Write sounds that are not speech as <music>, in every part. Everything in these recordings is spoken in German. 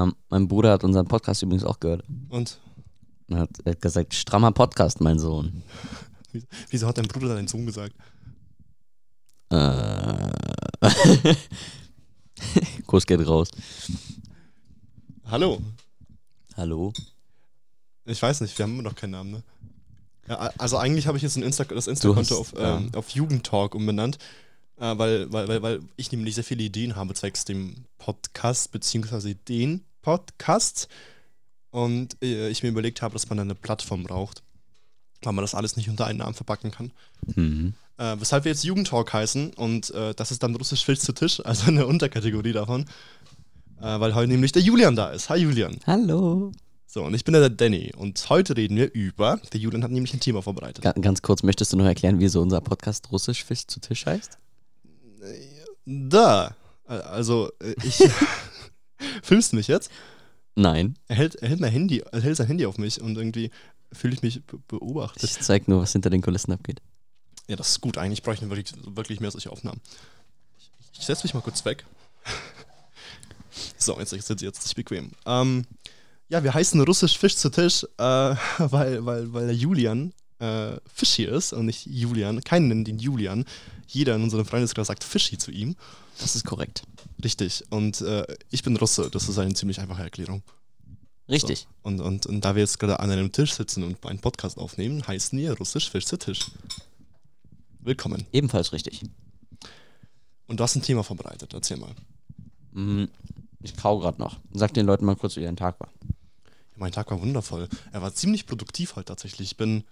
Ähm, mein Bruder hat unseren Podcast übrigens auch gehört. Und Er hat, er hat gesagt, strammer Podcast, mein Sohn. wieso hat dein Bruder deinen Sohn gesagt? Äh. <laughs> Kurs geht raus. Hallo. Hallo? Ich weiß nicht, wir haben immer noch keinen Namen, ne? Ja, also eigentlich habe ich jetzt Insta das Insta-Konto auf, ja. ähm, auf Jugendtalk umbenannt, äh, weil, weil, weil, weil ich nämlich sehr viele Ideen habe zwecks dem Podcast, beziehungsweise den Podcast. Und äh, ich mir überlegt habe, dass man eine Plattform braucht, weil man das alles nicht unter einen Namen verpacken kann. Mhm. Äh, weshalb wir jetzt Jugendtalk heißen und äh, das ist dann russisch Fisch zu Tisch, also eine Unterkategorie davon. Äh, weil heute nämlich der Julian da ist. Hi Julian. Hallo. So, und ich bin der Danny und heute reden wir über, der Julian hat nämlich ein Thema vorbereitet. Ga- Ganz kurz, möchtest du noch erklären, wieso unser Podcast Russisch Fisch zu Tisch heißt? Da. Äh, Also, äh, ich. <laughs> <laughs> Filmst du mich jetzt? Nein. Er hält, er hält mein Handy, er hält sein Handy auf mich und irgendwie fühle ich mich be beobachtet. Ich zeig nur, was hinter den Kulissen abgeht. Ja, das ist gut. Eigentlich bräuchten wir wirklich, wirklich mehr solche Aufnahmen. Ich, ich setze mich mal kurz weg. <laughs> so, jetzt sitze ich jetzt nicht bequem. Ähm, ja, wir heißen russisch Fisch zu Tisch, äh, <laughs> weil, weil, weil der Julian äh, Fisch hier ist und nicht Julian. Keinen nennt ihn Julian. Jeder in unserem Freundeskreis sagt Fischi zu ihm. Das ist korrekt. Richtig. Und äh, ich bin Russe. Das ist eine ziemlich einfache Erklärung. Richtig. Und, und, und da wir jetzt gerade an einem Tisch sitzen und einen Podcast aufnehmen, heißen wir russisch Fisch zu Tisch. Willkommen. Ebenfalls richtig. Und du hast ein Thema vorbereitet. Erzähl mal. Mhm. Ich kau gerade noch. Sag den Leuten mal kurz, wie dein Tag war. Mein Tag war wundervoll. Er war ziemlich produktiv heute tatsächlich. Ich bin.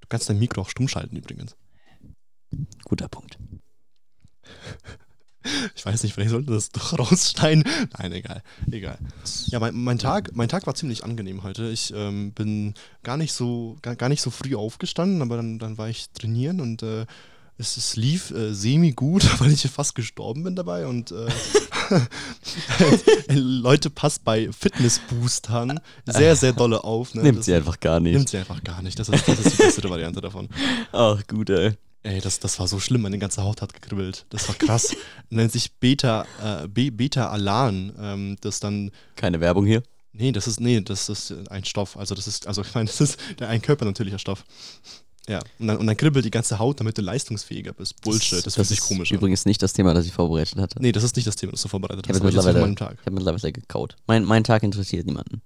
Du kannst dein Mikro auch stumm schalten übrigens. Guter Punkt. <laughs> Ich weiß nicht, vielleicht sollte das doch <laughs> rausschneiden. Nein, egal. Egal. Ja, mein, mein, Tag, mein Tag war ziemlich angenehm heute. Ich ähm, bin gar nicht so, gar, gar nicht so früh aufgestanden, aber dann, dann war ich trainieren und äh, es, es lief äh, semi-gut, <laughs> weil ich fast gestorben bin dabei. Und äh, <laughs> Leute, passt bei Fitness-Boostern sehr, sehr dolle auf. Ne? Nimmt Das- sie einfach gar nicht. Nimmt sie einfach gar nicht. Das ist, das ist die beste Variante davon. Ach, gut, ey. Ey, das, das war so schlimm, meine ganze Haut hat gekribbelt. Das war krass. <laughs> Nennt sich Beta, äh, B- Beta-Alan. Ähm, das dann. Keine Werbung hier. Nee, das ist. Nee, das ist ein Stoff. Also das ist, also <laughs> ich meine, das ist der, ein körpernatürlicher Stoff. Ja. Und dann, und dann kribbelt die ganze Haut, damit du leistungsfähiger bist. Bullshit, das, fühlt sich komisch an. Übrigens nicht das Thema, das ich vorbereitet hatte. Nee, das ist nicht das Thema, das du vorbereitet Ich hast. habe jetzt von mittlerweile, Tag. ich hab mittlerweile gekaut. Mein, mein Tag interessiert niemanden.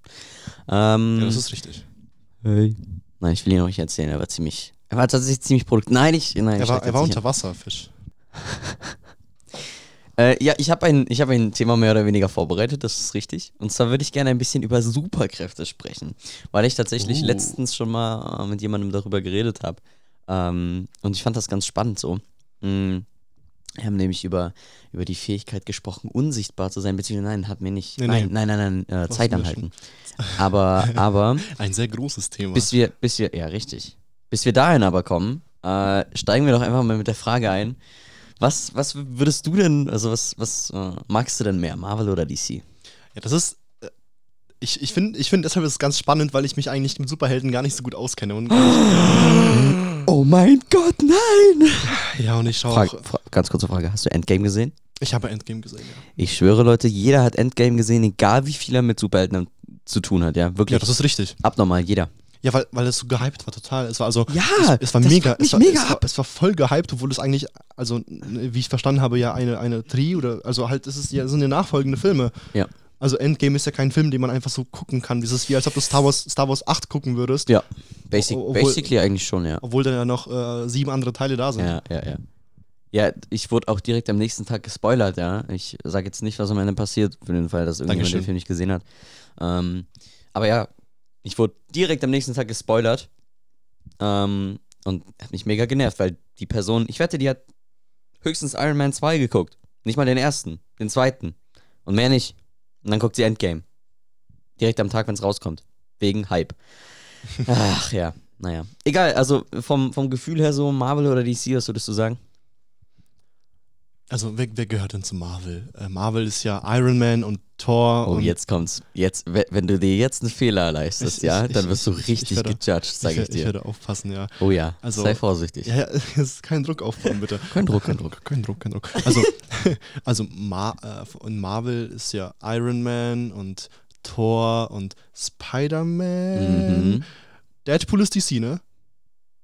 Ähm, Ja, das ist richtig. hey. Nein, ich will ihn euch nicht erzählen. Er war ziemlich. Er war tatsächlich ziemlich produktiv. Nein, ich. Nein, Er war, er war unter Wasser, Fisch. <laughs> Äh, ja, ich habe ein, ich hab ein Thema mehr oder weniger vorbereitet, das ist richtig. Und zwar würde ich gerne ein bisschen über Superkräfte sprechen, weil ich tatsächlich Oh. letztens schon mal äh, mit jemandem darüber geredet habe. Ähm, und ich fand das ganz spannend so. Mm, Wir haben nämlich über, über die Fähigkeit gesprochen, unsichtbar zu sein, beziehungsweise nein, hat mir nicht. Nee, nein, nein, nein, nein, äh, Zeit anhalten. Aber, aber, <laughs> Ein sehr großes Thema. bis wir, bis wir, ja, richtig. Bis wir dahin aber kommen, äh, steigen wir doch einfach mal mit der Frage ein. Was, was würdest du denn, also was, was äh, magst du denn mehr, Marvel oder DC? Ja, das ist. äh, Ich, ich finde ich find deshalb ist es ganz spannend, weil ich mich eigentlich mit Superhelden gar nicht so gut auskenne. Und <gasps> Oh mein Gott, nein! ja, und ich schaue auch. fra ganz kurze Frage, hast du Endgame gesehen? Ich habe Endgame gesehen, ja. Ich schwöre, Leute, jeder hat Endgame gesehen, egal wie viel er mit Superhelden zu tun hat, ja. Wirklich Ja, das ist richtig. abnormal, jeder. Ja, weil, weil es so gehypt war, total. Es war also. Ja, es, es war mega. es, war, mega es, war, es war voll gehypt, obwohl es eigentlich, also, wie ich verstanden habe, ja eine, eine Tri oder, also halt, es ist ja, sind ja nachfolgende Filme. Ja. Also Endgame ist ja kein Film, den man einfach so gucken kann. Ist wie, als ob du Star Wars, Star Wars 8 gucken würdest, Ja, basic, obwohl- basically eigentlich schon, ja. obwohl dann ja noch äh, sieben andere Teile da sind. Ja, ja, ja. Ja, ich wurde auch direkt am nächsten Tag gespoilert, ja. Ich sage jetzt nicht, was am Ende passiert, für den Fall, dass irgendjemand Dankeschön. den Film nicht gesehen hat. Ähm, aber ja, ich wurde direkt am nächsten Tag gespoilert. Ähm, und hat mich mega genervt, weil die Person, ich wette, die hat höchstens Iron Man 2 geguckt. Nicht mal den ersten, den zweiten. Und mehr nicht. Und dann guckt sie Endgame. Direkt am Tag, wenn es rauskommt. Wegen Hype. <laughs> Ach ja, naja. Egal, also vom, vom Gefühl her so Marvel oder DC, was würdest du sagen? Also, wer, wer gehört denn zu Marvel? Äh, Marvel ist ja Iron Man und Thor. Oh, und jetzt kommt's. Jetzt, we- wenn du dir jetzt einen Fehler leistest, Ich- ja, ich- dann wirst du ich- ich richtig werde- gejudged, sag ich, ich, ich dir. werde aufpassen, ja. oh ja, Also- sei vorsichtig. Ja, ja, <laughs> es kein Druck aufbauen, bitte. Kein Druck, kein Druck. Kein Druck, kein Druck. Also, <laughs> also Mar äh, Marvel ist ja Iron Man und Thor und Spider-Man. Mhm. Deadpool ist DC, ne?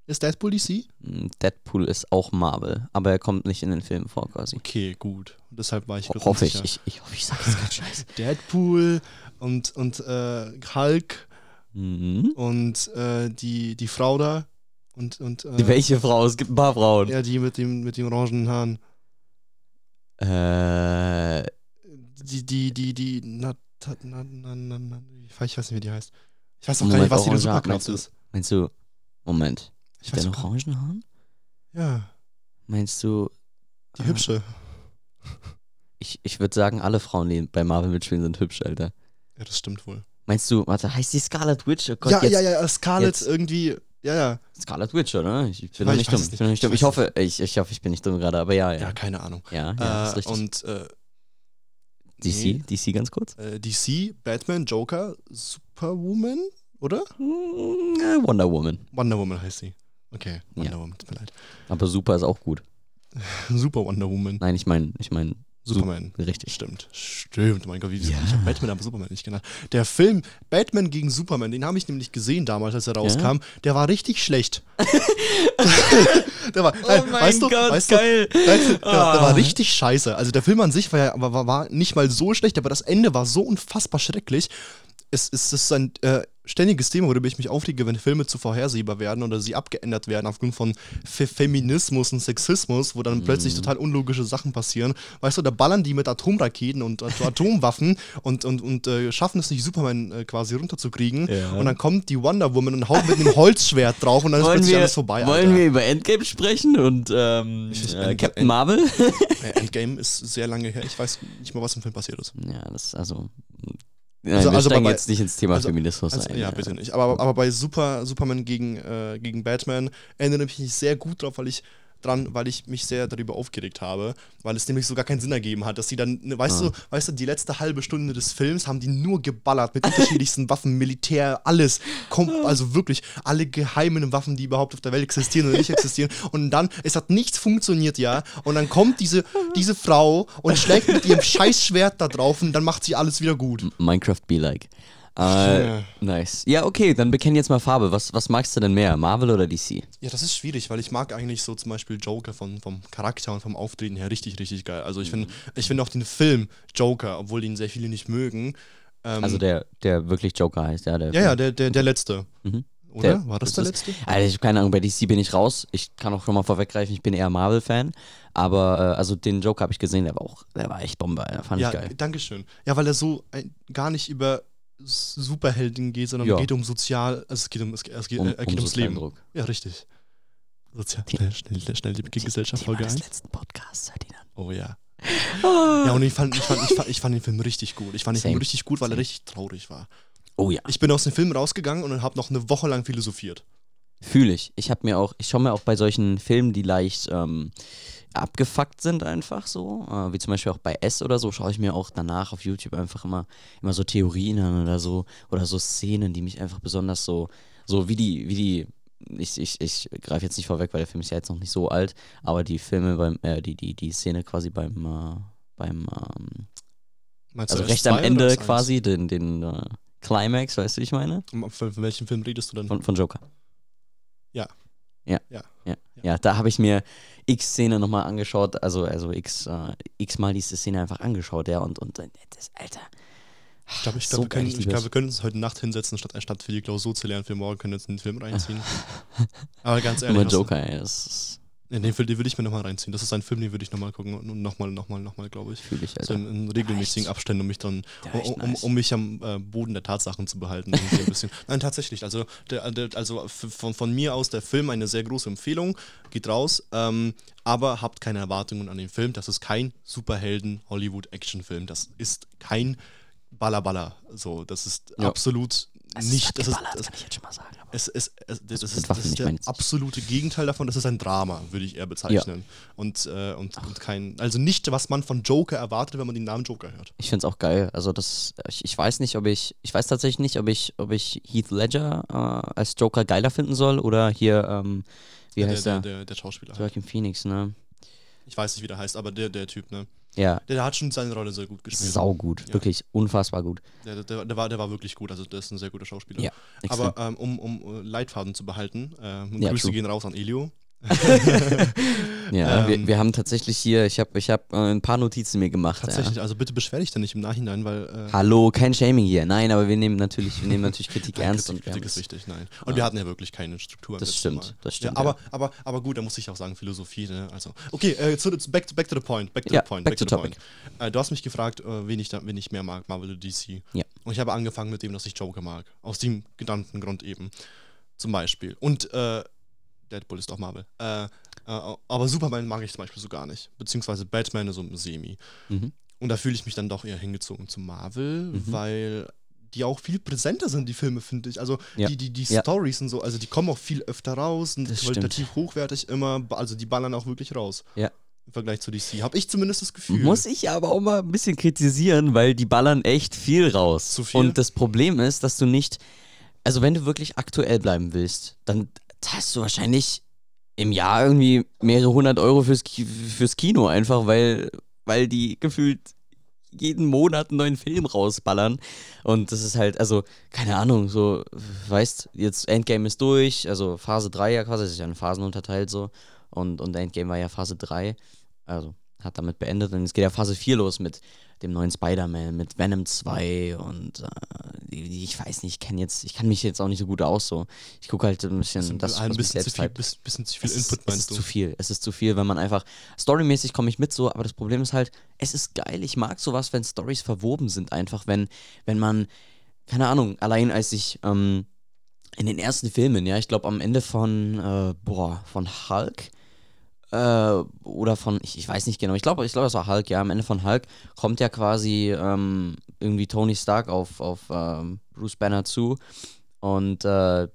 Ist Deadpool DC? Mm, Deadpool ist auch Marvel, aber er kommt nicht in den Filmen vor quasi. Okay, gut. Deshalb war ich kurz Hoffe ich. ich. Ich hoffe, ich sage jetzt keinen Scheiß. <laughs> Deadpool und, und äh, Hulk Mhm. und äh, die, die Frau da und, und äh, Welche Frau? Es gibt ein paar Frauen. ja, die mit dem mit den orangenen Haaren. Äh, Die, die, die, die, na, na, na, na, na, ich weiß nicht, wie die heißt. Ich weiß auch gar Moment, nicht, was die orange- Superkraft ist. meinst du, Moment, Ich mit weiß den auch, orangen Haaren? ja, Meinst du, die Ah. hübsche. ich, ich würde sagen, alle Frauen, die bei Marvel mitspielen, sind hübsch, Alter. Ja, das stimmt wohl. Meinst du, warte, heißt die Scarlet Witch? Oh Gott, ja, jetzt, ja, ja, Scarlett jetzt- irgendwie, ja, ja. Scarlet Witch, oder? Ich, bin nicht ich weiß dumm. Ich, nicht. bin nicht dumm. Ich hoffe, ich, ich hoffe, ich bin nicht dumm gerade, aber ja, Ja, ja. keine Ahnung. Ja, ja, ist äh, richtig. und äh, DC, DC ganz kurz? äh, DC, Batman, Joker, Superwoman, oder? Mm, äh, Wonder Woman. Wonder Woman heißt sie. Okay, Wonder Ja. Woman, tut mir leid. Aber Super ist auch gut. <laughs> Super Wonder Woman. Nein, ich meine, ich meine, Superman. richtig. Stimmt, stimmt. Mein Gott, wie Ja. ich habe Batman aber Superman nicht genannt. Der Film Batman gegen Superman, den habe ich nämlich gesehen damals, als er rauskam. Der war richtig schlecht. <laughs> der war, nein, weißt du, weißt du, geil. Du, der, der Ah. war richtig scheiße. Also der Film an sich war ja, war, war nicht mal so schlecht, aber das Ende war so unfassbar schrecklich. Es, es ist ein äh, ständiges Thema, worüber ich mich aufrege, wenn Filme zu vorhersehbar werden oder sie abgeändert werden aufgrund von Fe Feminismus und Sexismus, wo dann plötzlich total unlogische Sachen passieren. Weißt du, da ballern die mit Atomraketen und At- Atomwaffen <laughs> und, und, und äh, schaffen es nicht, Superman äh, quasi runterzukriegen. Ja. Und dann kommt die Wonder Woman und haut mit einem Holzschwert drauf und dann ist Wollen plötzlich wir, alles vorbei. wollen Alter. wir über Endgame sprechen und ähm, Ich- äh, Captain End- Marvel? Äh, Endgame ist sehr lange her. Ich weiß nicht mal, was im Film passiert ist. ja, das ist also. Nein, Also- wir also steigen bei- jetzt nicht ins Thema also- Feminismus Also, ein. ja, bitte nicht. Aber, aber bei Super, Superman gegen, äh, gegen Batman erinnere ich mich sehr gut drauf, weil ich dran, weil ich mich sehr darüber aufgeregt habe, weil es nämlich so gar keinen Sinn ergeben hat, dass sie dann, ne, weißt Ah. du, weißt du, die letzte halbe Stunde des Films haben die nur geballert mit unterschiedlichsten <laughs> Waffen, Militär, alles, Kom also wirklich alle geheimen Waffen, die überhaupt auf der Welt existieren oder nicht existieren und dann, es hat nichts funktioniert, ja, und dann kommt diese, diese Frau und schlägt mit ihrem <laughs> Scheißschwert da drauf und dann macht sie alles wieder gut. Minecraft be like. Äh, Ja. nice. Ja, okay, dann bekenn jetzt mal Farbe. Was, was magst du denn mehr, Marvel oder DC? Ja, das ist schwierig, weil ich mag eigentlich so zum Beispiel Joker von, vom Charakter und vom Auftreten her richtig, richtig geil. Also ich finde ich find auch den Film Joker, obwohl ihn sehr viele nicht mögen. Ähm, Also der, der wirklich Joker heißt, ja. Der ja, ja, der, der, der letzte. Mhm. Oder? Der- War das das der ist- letzte? Also ich habe keine Ahnung, bei DC bin ich raus. Ich kann auch schon mal vorweggreifen, ich bin eher Marvel-Fan. Aber äh, also den Joker habe ich gesehen, der war auch, der war echt Bombe, der fand Ja, ich geil. Dankeschön. Ja, weil er so ein, gar nicht über S- Superhelden geht, sondern Ja. geht um sozial, also es geht, um, es geht, es geht, Um, äh, er geht um ums Leben. Sozialdruck. Ja, richtig. Sozial, Die- schnell, schnell, schnell, die Gesellschaft Folge des 1. letzten Podcasts, Ferdinand. Oh ja. <laughs> Ja, und ich fand, ich, fand, ich, fand, ich fand den Film richtig gut. Ich fand den Film richtig gut, weil er Same. richtig traurig war. Oh ja, Ich bin aus dem Film rausgegangen und habe noch eine Woche lang philosophiert. fühle ich. Ich habe mir auch, ich schaue mir auch bei solchen Filmen, die leicht ähm, abgefuckt sind, einfach so, äh, wie zum Beispiel auch bei S oder so, schaue ich mir auch danach auf YouTube einfach immer, immer so Theorien an oder so, oder so Szenen, die mich einfach besonders so, so wie die, wie die, ich, ich, ich greife jetzt nicht vorweg, weil der Film ist ja jetzt noch nicht so alt, aber die Filme beim, äh, die, die, die Szene quasi beim, äh, beim, ähm, also recht S2 am Ende S1? quasi, den, den äh, Climax, weißt du, wie ich meine? Von, von welchem Film redest du denn? Von, von Joker. Ja. Ja. Ja. Ja, ja da habe ich mir x Szene nochmal angeschaut, also, also x, äh, x mal diese Szene einfach angeschaut, ja, und, und äh, das, Alter. ich glaube, ich so glaub, wir, geil, können, ich glaub, wir können uns heute Nacht hinsetzen, statt, statt für die Klausur zu lernen. Für morgen können wir uns den Film reinziehen. <laughs> Aber ganz ehrlich, Immer was- Joker, ey, das ist- Ja, den Film den würde ich mir nochmal reinziehen. Das ist ein Film, den würde ich nochmal gucken und nochmal, nochmal, nochmal, glaube ich. fühle ich, So Alter. in, in regelmäßigen Abständen, um mich dann, um, um, um mich am äh, Boden der Tatsachen zu behalten. <laughs> Nein, tatsächlich. Also, der, der, also von, von mir aus der Film eine sehr große Empfehlung. Geht raus. Ähm, aber habt keine Erwartungen an den Film. Das ist kein Superhelden-Hollywood-Action-Film. Das ist kein Baller-Baller. So, das ist Ja. absolut Es nicht. Ist Das ist, das, kann ich jetzt schon mal sagen. Es, es, es, das, mit ist, das ist der absolute Gegenteil davon. Das ist ein Drama, würde ich eher bezeichnen. Und, äh, und, und kein, also nicht, was man von Joker erwartet, wenn man den Namen Joker hört. ich finde es auch geil. Also das, ich, ich weiß nicht, ob ich, ich weiß tatsächlich nicht, ob ich, ob ich Heath Ledger äh, als Joker geiler finden soll oder hier, ähm, wie der, heißt der, der? der, der Schauspieler. Joaquin Phoenix, ne? Ich weiß nicht, wie der heißt, aber der, der Typ, ne? Ja, Der, der hat schon seine Rolle sehr gut gespielt. sau gut, Ja. wirklich unfassbar gut. Der, der, der, war, der war wirklich gut, also der ist ein sehr guter Schauspieler. Ja, extrem. Aber ähm, um, um äh, Leitfaden zu behalten, äh, Ja, Grüße true. gehen raus an Elio. <laughs> Ja, Ähm, wir, wir haben tatsächlich hier, ich habe ich hab, äh, ein paar Notizen mir gemacht. Tatsächlich, Ja. also bitte beschwer dich da nicht im Nachhinein, weil äh, Hallo, kein Shaming hier. Nein, aber wir nehmen natürlich, wir nehmen natürlich Kritik <laughs> Nein, ernst. Kritik, und Kritik ist wichtig, nein. Und wir hatten ja wirklich keine Struktur. Das stimmt, Mal. das stimmt, Ja, aber, ja. aber, aber gut, da muss ich auch sagen, Philosophie, ne? Also, okay, äh, zu, back, to, back to the point. Back to Ja, the point. back to topic. Äh, du hast mich gefragt, äh, wen, ich da, wen ich mehr mag, Marvel oder DC. Ja. Und ich habe angefangen mit dem, dass ich Joker mag. Aus dem Gedankengrund eben. Zum Beispiel. Und äh, Deadpool ist auch Marvel. Äh, äh, aber Superman mag ich zum Beispiel so gar nicht. Beziehungsweise Batman so semi. Mhm. Und da fühle ich mich dann doch eher hingezogen zu Marvel, Mhm. weil die auch viel präsenter sind, die Filme, finde ich. Also Ja. die, die, die Ja. Stories und so, also die kommen auch viel öfter raus, sind Das qualitativ hochwertig immer, also die ballern auch wirklich raus. Ja. Im Vergleich zu DC. Habe ich zumindest das Gefühl. Muss ich aber auch mal ein bisschen kritisieren, weil die ballern echt viel raus. Zu viel? Und das Problem ist, dass du nicht, also wenn du wirklich aktuell bleiben willst, dann hast du wahrscheinlich im Jahr irgendwie mehrere hundert Euro fürs, fürs Kino einfach, weil, weil die gefühlt jeden Monat einen neuen Film rausballern. Und das ist halt, also, keine Ahnung, so, weißt, jetzt Endgame ist durch, also Phase 3 ja quasi, das ist ja in Phasen unterteilt so. Und, und Endgame war ja Phase 3, also hat damit beendet. Und jetzt geht ja Phase 4 los mit dem neuen Spider-Man, mit Venom 2 und äh, ich weiß nicht, ich kenne jetzt, ich kann mich jetzt auch nicht so gut aus so. Ich gucke halt ein bisschen Bisschen, das, ein was bisschen zu viel, bisschen, bisschen zu viel Es ist, Input, es meinst ist du? zu viel. Es ist zu viel, wenn man einfach. Storymäßig komme ich mit so, aber das Problem ist halt, es ist geil. Ich mag sowas, wenn Stories verwoben sind, einfach, wenn, wenn man, keine Ahnung, allein als ich ähm, in den ersten Filmen, ja, ich glaube am Ende von, äh, boah, von Hulk, äh, oder von, ich, ich weiß nicht genau, ich glaube, ich glaube, das war Hulk, ja, am Ende von Hulk kommt ja quasi ähm, irgendwie Tony Stark auf, auf ähm, Bruce Banner zu und, äh,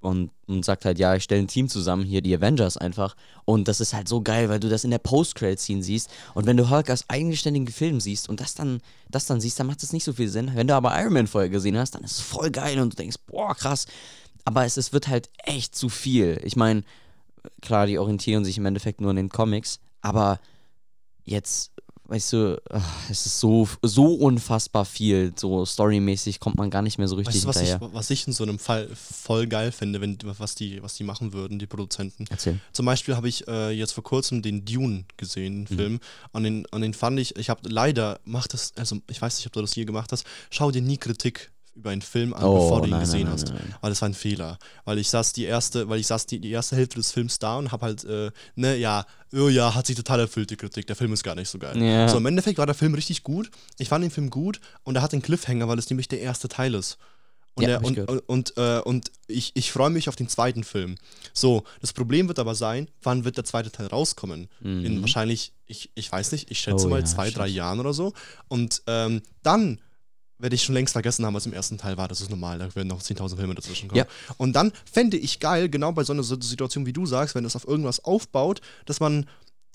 und, und sagt halt, ja, ich stelle ein Team zusammen, hier die Avengers einfach. Und das ist halt so geil, weil du das in der Post-Credit-Scene siehst. Und wenn du Hulk als eigenständigen Film siehst und das dann, das dann siehst, dann macht das nicht so viel Sinn. Wenn du aber Iron Man vorher gesehen hast, dann ist es voll geil und du denkst, boah, krass. Aber es, es wird halt echt zu viel. Ich meine, klar, die orientieren sich im Endeffekt nur an den Comics, aber jetzt, weißt du, ach, es ist so, so unfassbar viel. So storymäßig kommt man gar nicht mehr so richtig Weißt du, was ich, hinterher. was ich in so einem Fall voll geil finde, wenn, was, die, was die machen würden, die Produzenten? Erzähl. Zum Beispiel habe ich äh, jetzt vor kurzem den Dune gesehen, den Mhm. Film. Und den, und den fand ich, ich habe leider, mach das, also ich weiß nicht, ob du das je gemacht hast, schau dir nie Kritik über einen Film an, Oh, bevor du ihn nein, gesehen nein, hast. nein. Weil das war ein Fehler. Weil ich saß die erste, weil ich saß die, die erste Hälfte des Films da und habe halt, äh, ne, ja, oh ja, hat sich total erfüllt, die Kritik. Der Film ist gar nicht so geil. Ja. So, im Endeffekt war der Film richtig gut. Ich fand den Film gut und er hat den Cliffhanger, weil es nämlich der erste Teil ist. Und, Ja, der, hab ich und, gehört. und, äh, und ich, ich freue mich auf den zweiten Film. So, das Problem wird aber sein, wann wird der zweite Teil rauskommen? In Mhm. wahrscheinlich, ich, ich weiß nicht, ich schätze Oh mal ja, zwei, drei stimmt. Jahren oder so. Und ähm, dann werde ich schon längst vergessen haben, was im ersten Teil war. Das ist normal, da werden noch 10.000 Filme dazwischen kommen. Ja. Und dann fände ich geil, genau bei so einer Situation, wie du sagst, wenn es auf irgendwas aufbaut, dass man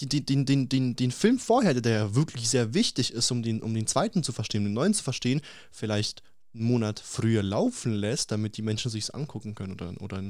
die, den, den, den, den Film vorher, der ja wirklich sehr wichtig ist, um den, um den zweiten zu verstehen, den neuen zu verstehen, vielleicht einen Monat früher laufen lässt, damit die Menschen sich angucken können oder, oder,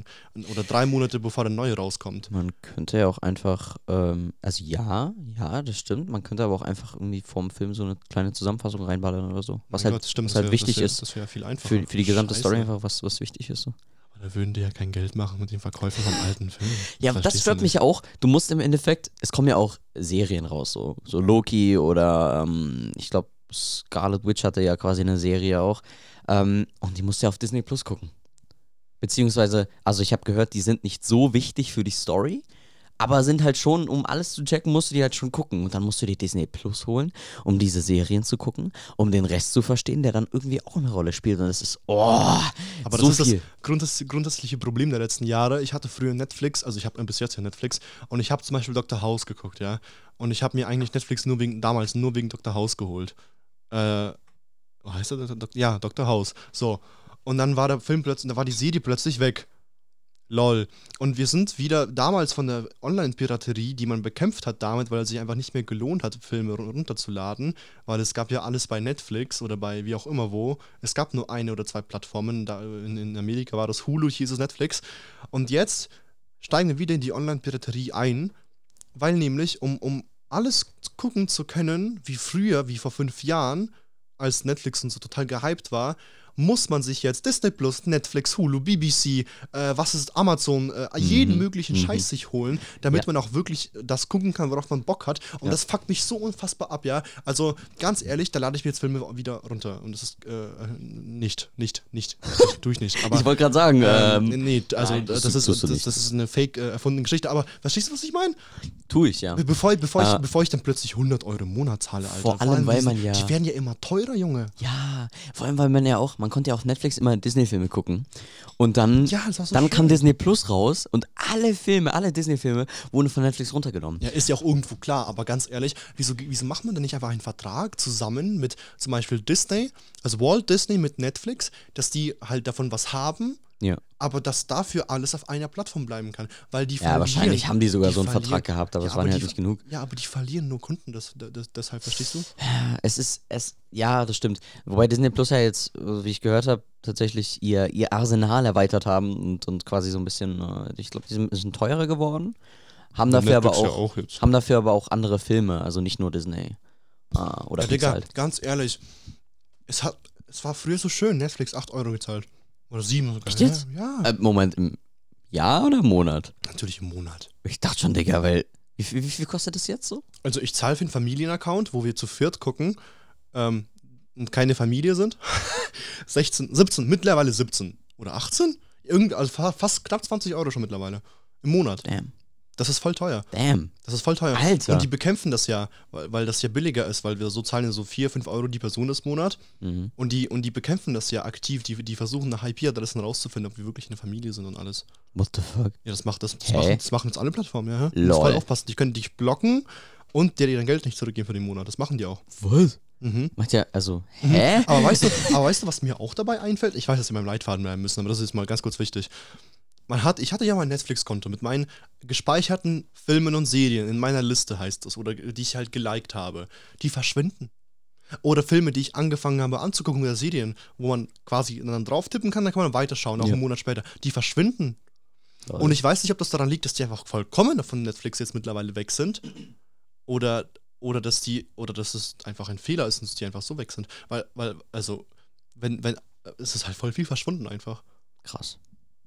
oder drei Monate bevor der neue rauskommt. Man könnte ja auch einfach, ähm, also ja, ja, das stimmt. Man könnte aber auch einfach irgendwie vorm Film so eine kleine Zusammenfassung reinballern oder so. Was Mein halt, Gott, stimmt, was halt wär- wichtig das wär, ist Das wäre viel einfacher. für, für die gesamte Scheiße. Story einfach, was, was wichtig ist. So. Aber da würden die ja kein Geld machen mit den Verkäufen vom alten Film. <laughs> Ja, das verstehst stört mich ja auch. Du musst im Endeffekt, es kommen ja auch Serien raus, so, so Loki oder ähm, ich glaube Scarlet Witch hatte ja quasi eine Serie auch. Ähm, und die musst du ja auf Disney Plus gucken. Beziehungsweise, also ich habe gehört, die sind nicht so wichtig für die Story, aber sind halt schon, um alles zu checken, musst du die halt schon gucken. Und dann musst du dir Disney Plus holen, um diese Serien zu gucken, um den Rest zu verstehen, der dann irgendwie auch eine Rolle spielt. Und das ist, oh, Aber so das ist viel. das grundsätz grundsätzliche Problem der letzten Jahre. Ich hatte früher Netflix, also ich habe bis jetzt ja Netflix und ich habe zum Beispiel Dr. House geguckt, ja. Und ich habe mir eigentlich Netflix nur wegen, damals nur wegen Dr. House geholt. Äh, heißt er? Ja, Dr. House. So. und dann war der Film plötzlich, da war die Serie plötzlich weg. Lol. Und wir sind wieder damals von der Online-Piraterie, die man bekämpft hat damit, weil es sich einfach nicht mehr gelohnt hat, Filme runterzuladen, weil es gab ja alles bei Netflix oder bei wie auch immer wo. Es gab nur eine oder zwei Plattformen. Da in, in Amerika war das Hulu, ist es Netflix. Und jetzt steigen wir wieder in die Online-Piraterie ein, weil nämlich, um, um alles gucken zu können, wie früher, wie vor fünf Jahren, als Netflix und so total gehypt war, muss man sich jetzt Disney Plus, Netflix, Hulu, BBC, äh, was ist Amazon, äh, jeden Mhm. möglichen Mhm. Scheiß sich holen, damit Ja. man auch wirklich das gucken kann, worauf man Bock hat. Und Ja. das fuckt mich so unfassbar ab, ja. Also ganz ehrlich, da lade ich mir jetzt Filme wieder runter. Und das ist äh, nicht, nicht, nicht, tue ich nicht. Aber <laughs> ich wollte gerade sagen, ähm, ähm, nee, also nein, das, das ist, das, das ist eine fake äh, erfundene Geschichte. Aber verstehst du, was ich meine? tue ich ja. Be- Bevor, bevor, Ah. ich, bevor ich dann plötzlich 100 Euro im Monat zahle, Alter. Vor allem, weil diese- man ja- Die werden ja immer teurer, Junge. Ja, vor allem, weil man ja auch, man konnte ja auf Netflix immer Disney-Filme gucken. Und dann, Ja, so dann schön. kam Disney Plus raus und alle Filme, alle Disney-Filme wurden von Netflix runtergenommen. Ja, ist ja auch irgendwo klar, aber ganz ehrlich, wieso, wieso macht man denn nicht einfach einen Vertrag zusammen mit zum Beispiel Disney, also Walt Disney mit Netflix, dass die halt davon was haben, Ja. aber dass dafür alles auf einer Plattform bleiben kann? Weil die Ja, wahrscheinlich haben die sogar so einen Vertrag gehabt, aber es Ja, waren aber halt die- nicht genug. Ja, aber die verlieren nur Kunden, das, das, deshalb, verstehst du? Es ist, es, ja, das stimmt. Wobei Disney Plus ja jetzt, wie ich gehört habe, tatsächlich ihr, ihr Arsenal erweitert haben und, und quasi so ein bisschen, äh, ich glaube, die sind ein bisschen teurer geworden. Haben dafür aber Netflix ja auch, auch haben dafür aber auch andere Filme, also nicht nur Disney. Äh, oder Ja, Digga, halt. ganz ehrlich, es, hat, es war früher so schön, Netflix 8 Euro gezahlt. Oder 7 sogar. Echt jetzt? Ja, Äh, Moment, im Jahr oder im Monat? natürlich im Monat. Ich dachte schon, Digga, weil. Wie, viel- wie viel kostet das jetzt so? Also ich zahle für einen Familienaccount, wo wir zu viert gucken ähm, und keine Familie sind. <laughs> 16, 17, mittlerweile 17 oder 18? Irgend, also fa- fast knapp 20 Euro schon mittlerweile. Im Monat. Damn. Das ist voll teuer. Damn. Das ist voll teuer. Alter. Und die bekämpfen das ja, weil, weil das ja billiger ist, weil wir so zahlen ja so 4, 5 Euro die Person das Monat. Mhm. Und die, und die bekämpfen das ja aktiv. Die, die versuchen nach IP-Adressen rauszufinden, ob wir wirklich eine Familie sind und alles. What the fuck? Ja, das macht das, das, Hä? machen, das machen jetzt alle Plattformen, ja. Du musst Lol. voll aufpassen. Die können dich blocken und dir dein Geld nicht zurückgeben für den Monat. Das machen die auch. Was? Mhm. Macht ja, also, hä? Aber weißt du, aber weißt du, was mir auch dabei einfällt? Ich weiß, dass wir beim Leitfaden bleiben müssen, aber das ist jetzt mal ganz kurz wichtig. Man hat, ich hatte ja mein Netflix-Konto mit meinen gespeicherten Filmen und Serien in meiner Liste, heißt es, oder die ich halt geliked habe. Die verschwinden. Oder Filme, die ich angefangen habe anzugucken oder Serien, wo man quasi dann drauf tippen kann, dann kann man weiterschauen, auch Ja. einen Monat später. Die verschwinden. Lol. Und ich weiß nicht, ob das daran liegt, dass die einfach vollkommen von Netflix jetzt mittlerweile weg sind. Oder, oder dass die, oder dass es einfach ein Fehler ist und dass die einfach so weg sind. Weil, weil, also, wenn, wenn, es ist halt voll viel verschwunden einfach. Krass.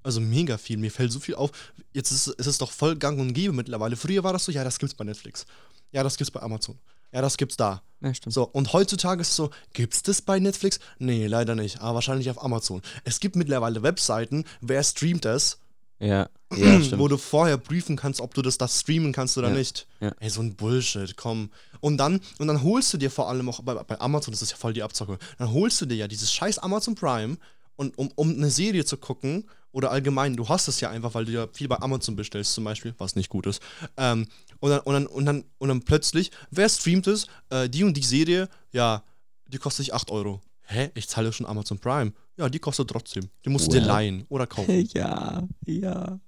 Also mega viel. Mir fällt so viel auf. Jetzt ist, ist es doch voll gang und gäbe mittlerweile. Früher war das so, ja, das gibt's bei Netflix. Ja, das gibt's bei Amazon. Ja, das gibt's da. Ja, stimmt. So, und heutzutage ist es so, gibt's das bei Netflix? Nee, leider nicht. Aber wahrscheinlich auf Amazon. Es gibt mittlerweile Webseiten, wer streamt das? Ja, ja, <clears throat> wo du vorher prüfen kannst, ob du das da streamen kannst oder Ja, nicht. ja. Ey, so ein Bullshit, komm. Und dann, und dann holst du dir vor allem auch bei, bei Amazon, das ist ja voll die Abzocke, dann holst du dir ja dieses scheiß Amazon Prime und um, um eine Serie zu gucken oder allgemein, du hast es ja einfach, weil du ja viel bei Amazon bestellst zum Beispiel, was nicht gut ist. Ähm, und, dann, und, dann, und, dann, und dann plötzlich, wer streamt es? Äh, die und die Serie, ja, die kostet sich 8 Euro. Hä? Ich zahle schon Amazon Prime. Ja, die kostet trotzdem. Die musst du dir Well. leihen oder kaufen. <laughs> Ja, ja.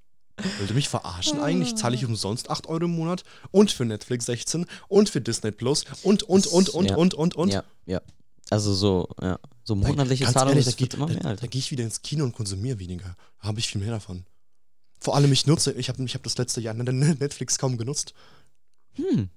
Wollt ihr mich verarschen eigentlich? Zahle ich umsonst 8 Euro im Monat und für Netflix 16 und für Disney Plus und, und, und, und, Ja. und, und, und. Ja, ja. Also so, ja. So Da- monatliche Zahlungen, das da, wird geh- immer da, mehr, da, Alter. gehe ich wieder ins Kino und konsumiere weniger. Da habe ich viel mehr davon. Vor allem, ich nutze, ich habe ich hab das letzte Jahr Netflix kaum genutzt. Hm.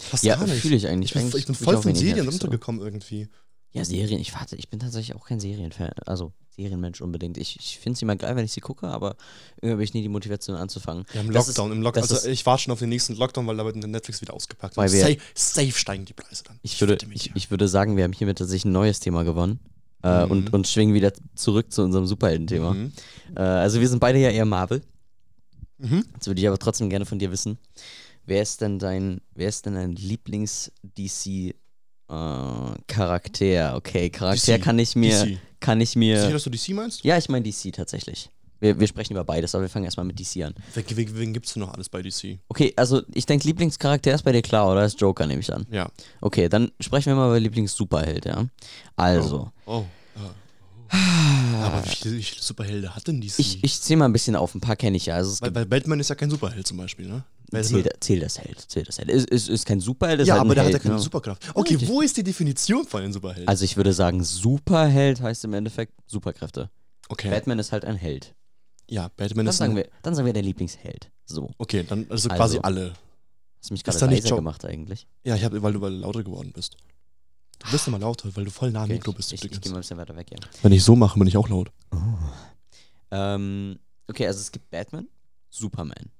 Fast Ja, fühle ich eigentlich. Ich bin, Eigentlich ich bin würde voll von Serien Netflix so. runtergekommen irgendwie. Ja, Serien, ich warte, ich bin tatsächlich auch kein Serienfan, also Serienmensch unbedingt. Ich, ich finde sie immer geil, wenn ich sie gucke, aber irgendwie habe ich nie die Motivation anzufangen. Ja, im Lockdown, ist- im Lockdown. Also ich warte schon auf den nächsten Lockdown, weil da wird Netflix wieder ausgepackt. Weil wir- safe, safe steigen die Preise dann. Ich würde, wette mich, ich, ich würde sagen, wir haben hiermit tatsächlich ein neues Thema gewonnen. Äh, Mhm. und, und schwingen wieder zurück zu unserem Superhelden-Thema. Mhm. Äh, also wir sind beide ja eher Marvel. Mhm. Jetzt würde ich aber trotzdem gerne von dir wissen, wer ist denn dein, wer ist denn dein Lieblings-DC-Charakter? okay, Charakter DC. kann ich mir, DC. kann ich Sicher, mir. dass du DC meinst? Ja, ich meine DC tatsächlich. Wir, wir sprechen über beides, aber wir fangen erstmal mit DC an. Wen, wen, gibt's denn noch alles bei DC? Okay, also ich denke, Lieblingscharakter ist bei dir klar, oder? Ist Joker, nehme ich an. Ja. Okay, dann sprechen wir mal über Lieblings-Superheld, ja. Also, Oh. oh. Aber wie viele, wie viele Superhelden hat denn DC? Ich, ich zähle mal ein bisschen auf, ein paar kenne ich ja. Also weil, weil Batman ist ja kein Superheld zum Beispiel, ne? Batman- zähl, zähl das Held, zähl das Held. Ist, ist, ist kein Superheld, ist ja, halt aber der hat ja keine ne? Superkraft. Okay, richtig. wo ist die Definition von den Superhelden? Also ich würde sagen, Superheld heißt im Endeffekt Superkräfte. okay. Batman ist halt ein Held. Ja, Batman Dann ist sagen, wir, dann sagen wir der Lieblingsheld. So. Okay, dann also, Also, quasi alle. Hast du mich gerade leiser Joe- gemacht eigentlich? Ja, ich habe, weil du weil du lauter geworden bist. Du bist immer lauter, weil du voll nah am Okay, Mikro bist. ich, ich, ich gehe mal ein bisschen weiter weg, ja. Wenn ich so mache, bin ich auch laut. Ähm, okay, also es gibt Batman, Superman,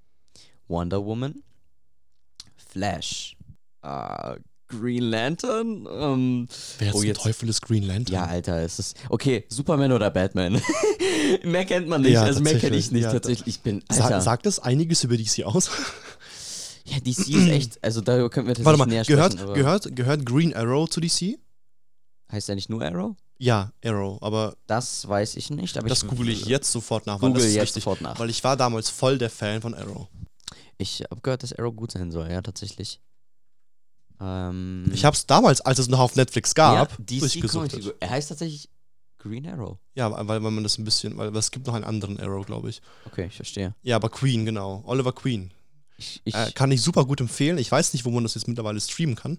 Wonder Woman, Flash, äh, Green Lantern, ähm, Wer Oh, jetzt- Teufel ist Green Lantern? ja, Alter, es ist, okay, Superman oder Batman? <laughs> mehr kennt man nicht, Ja, also mehr kenne ich nicht, ja, tatsächlich, ich bin, Alter, sagt das einiges über DC aus? ja, DC ist <clears throat> echt, also da können wir tatsächlich Warte mal, näher gehört, sprechen, gehört, gehört Green Arrow zu DC? heißt der nicht nur Arrow? Ja, Arrow, aber Das weiß ich nicht, aber das ich google ich jetzt sofort nach, weil Google das ist jetzt wichtig, sofort nach. weil ich war damals voll der Fan von Arrow. Ich habe gehört, dass Arrow gut sein soll, ja, tatsächlich. Ähm, Ich habe es damals, als es noch auf Netflix gab, ja, durchgesucht. Er heißt tatsächlich Green Arrow. Ja, weil, weil man das ein bisschen, weil es gibt noch einen anderen Arrow, glaube ich. Okay, ich verstehe. Ja, aber Queen, genau. Oliver Queen. Ich, ich, Äh, kann ich super gut empfehlen. Ich weiß nicht, wo man das jetzt mittlerweile streamen kann.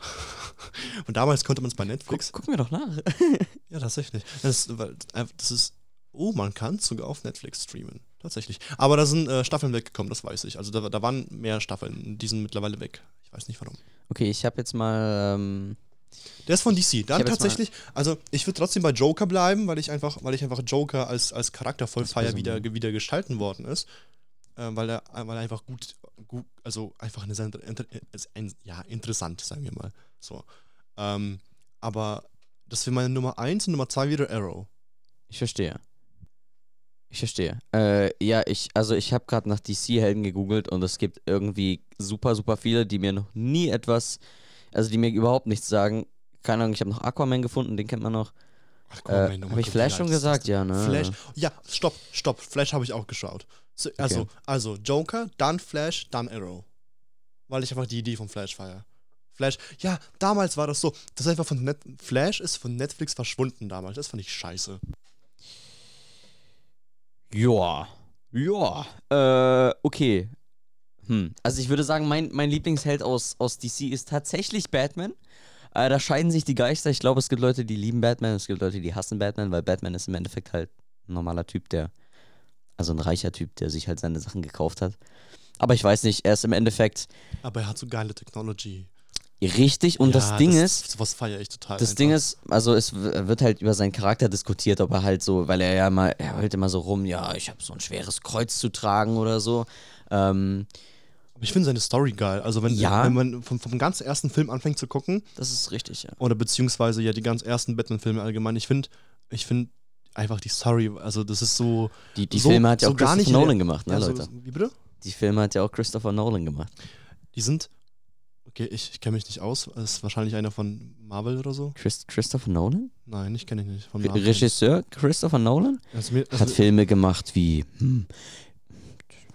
<laughs> Und damals konnte man es bei Netflix. guck mir doch nach. <laughs> Ja, tatsächlich. Das, äh, das ist. Oh, man kann es sogar auf Netflix streamen. Tatsächlich. Aber da sind äh, Staffeln weggekommen, das weiß ich. Also da, da waren mehr Staffeln. Die sind mittlerweile weg. Ich weiß nicht warum. Okay, ich habe jetzt mal. Ähm, Der ist von DC. Dann tatsächlich, also ich würde trotzdem bei Joker bleiben, weil ich einfach, weil ich einfach Joker als, als Charakter voll feier, Person, wie der, ja. wie der gestalten worden ist. Äh, weil, er, weil er einfach gut, gut, also einfach eine ein, ja, interessant, sagen wir mal. So. Ähm, aber das wäre meine Nummer 1 und Nummer 2 wieder Arrow. ich verstehe. Ich verstehe. Äh, ja, ich, also ich habe gerade nach DC-Helden gegoogelt und es gibt irgendwie super, super viele, die mir noch nie etwas, also die mir überhaupt nichts sagen. Keine Ahnung, ich habe noch Aquaman gefunden, den kennt man noch. Ach, Äh, Nummer habe ich Flash schon gesagt? Ja, ne? Flash. Ja, stopp, stopp. Flash habe ich auch geschaut. So, also, Okay. also Joker, dann Flash, dann Arrow. Weil ich einfach die Idee von Flash feiere. Flash, ja, damals war das so. Das ist einfach von Net Flash ist von Netflix verschwunden damals. Das fand ich scheiße. Ja. Ja. Äh, okay. Hm. Also ich würde sagen, mein, mein Lieblingsheld aus, aus DC ist tatsächlich Batman. Äh, da scheiden sich die Geister. Ich glaube, es gibt Leute, die lieben Batman, es gibt Leute, die hassen Batman, weil Batman ist im Endeffekt halt ein normaler Typ, der, also ein reicher Typ, der sich halt seine Sachen gekauft hat. Aber ich weiß nicht, er ist im Endeffekt Aber er hat so geile Technology. Richtig und das Ding ist, Sowas feiere ich total. das einfach. Ding ist, also es wird halt über seinen Charakter diskutiert, ob er halt so, weil er ja mal, er heult immer so rum, ja, ich habe so ein schweres Kreuz zu tragen oder so. Ähm, Aber ich finde seine Story geil. Also, wenn, Ja. wenn man vom, vom ganz ersten Film anfängt zu gucken, das ist richtig, ja. oder beziehungsweise ja die ganz ersten Batman-Filme allgemein, ich finde ich find einfach die Story, also das ist so. Die, die so, Filme hat ja so auch Christopher Nolan gemacht, ne, ja, so- Leute? Wie bitte? Die Filme hat ja auch Christopher Nolan gemacht. Die sind. Okay, ich, ich kenne mich nicht aus. Das ist wahrscheinlich einer von Marvel oder so. Chris, Christopher Nolan? Nein, ich kenne ihn nicht. Von Marvel. Regisseur Christopher Nolan? Also mir, Hat also, Filme gemacht wie hm,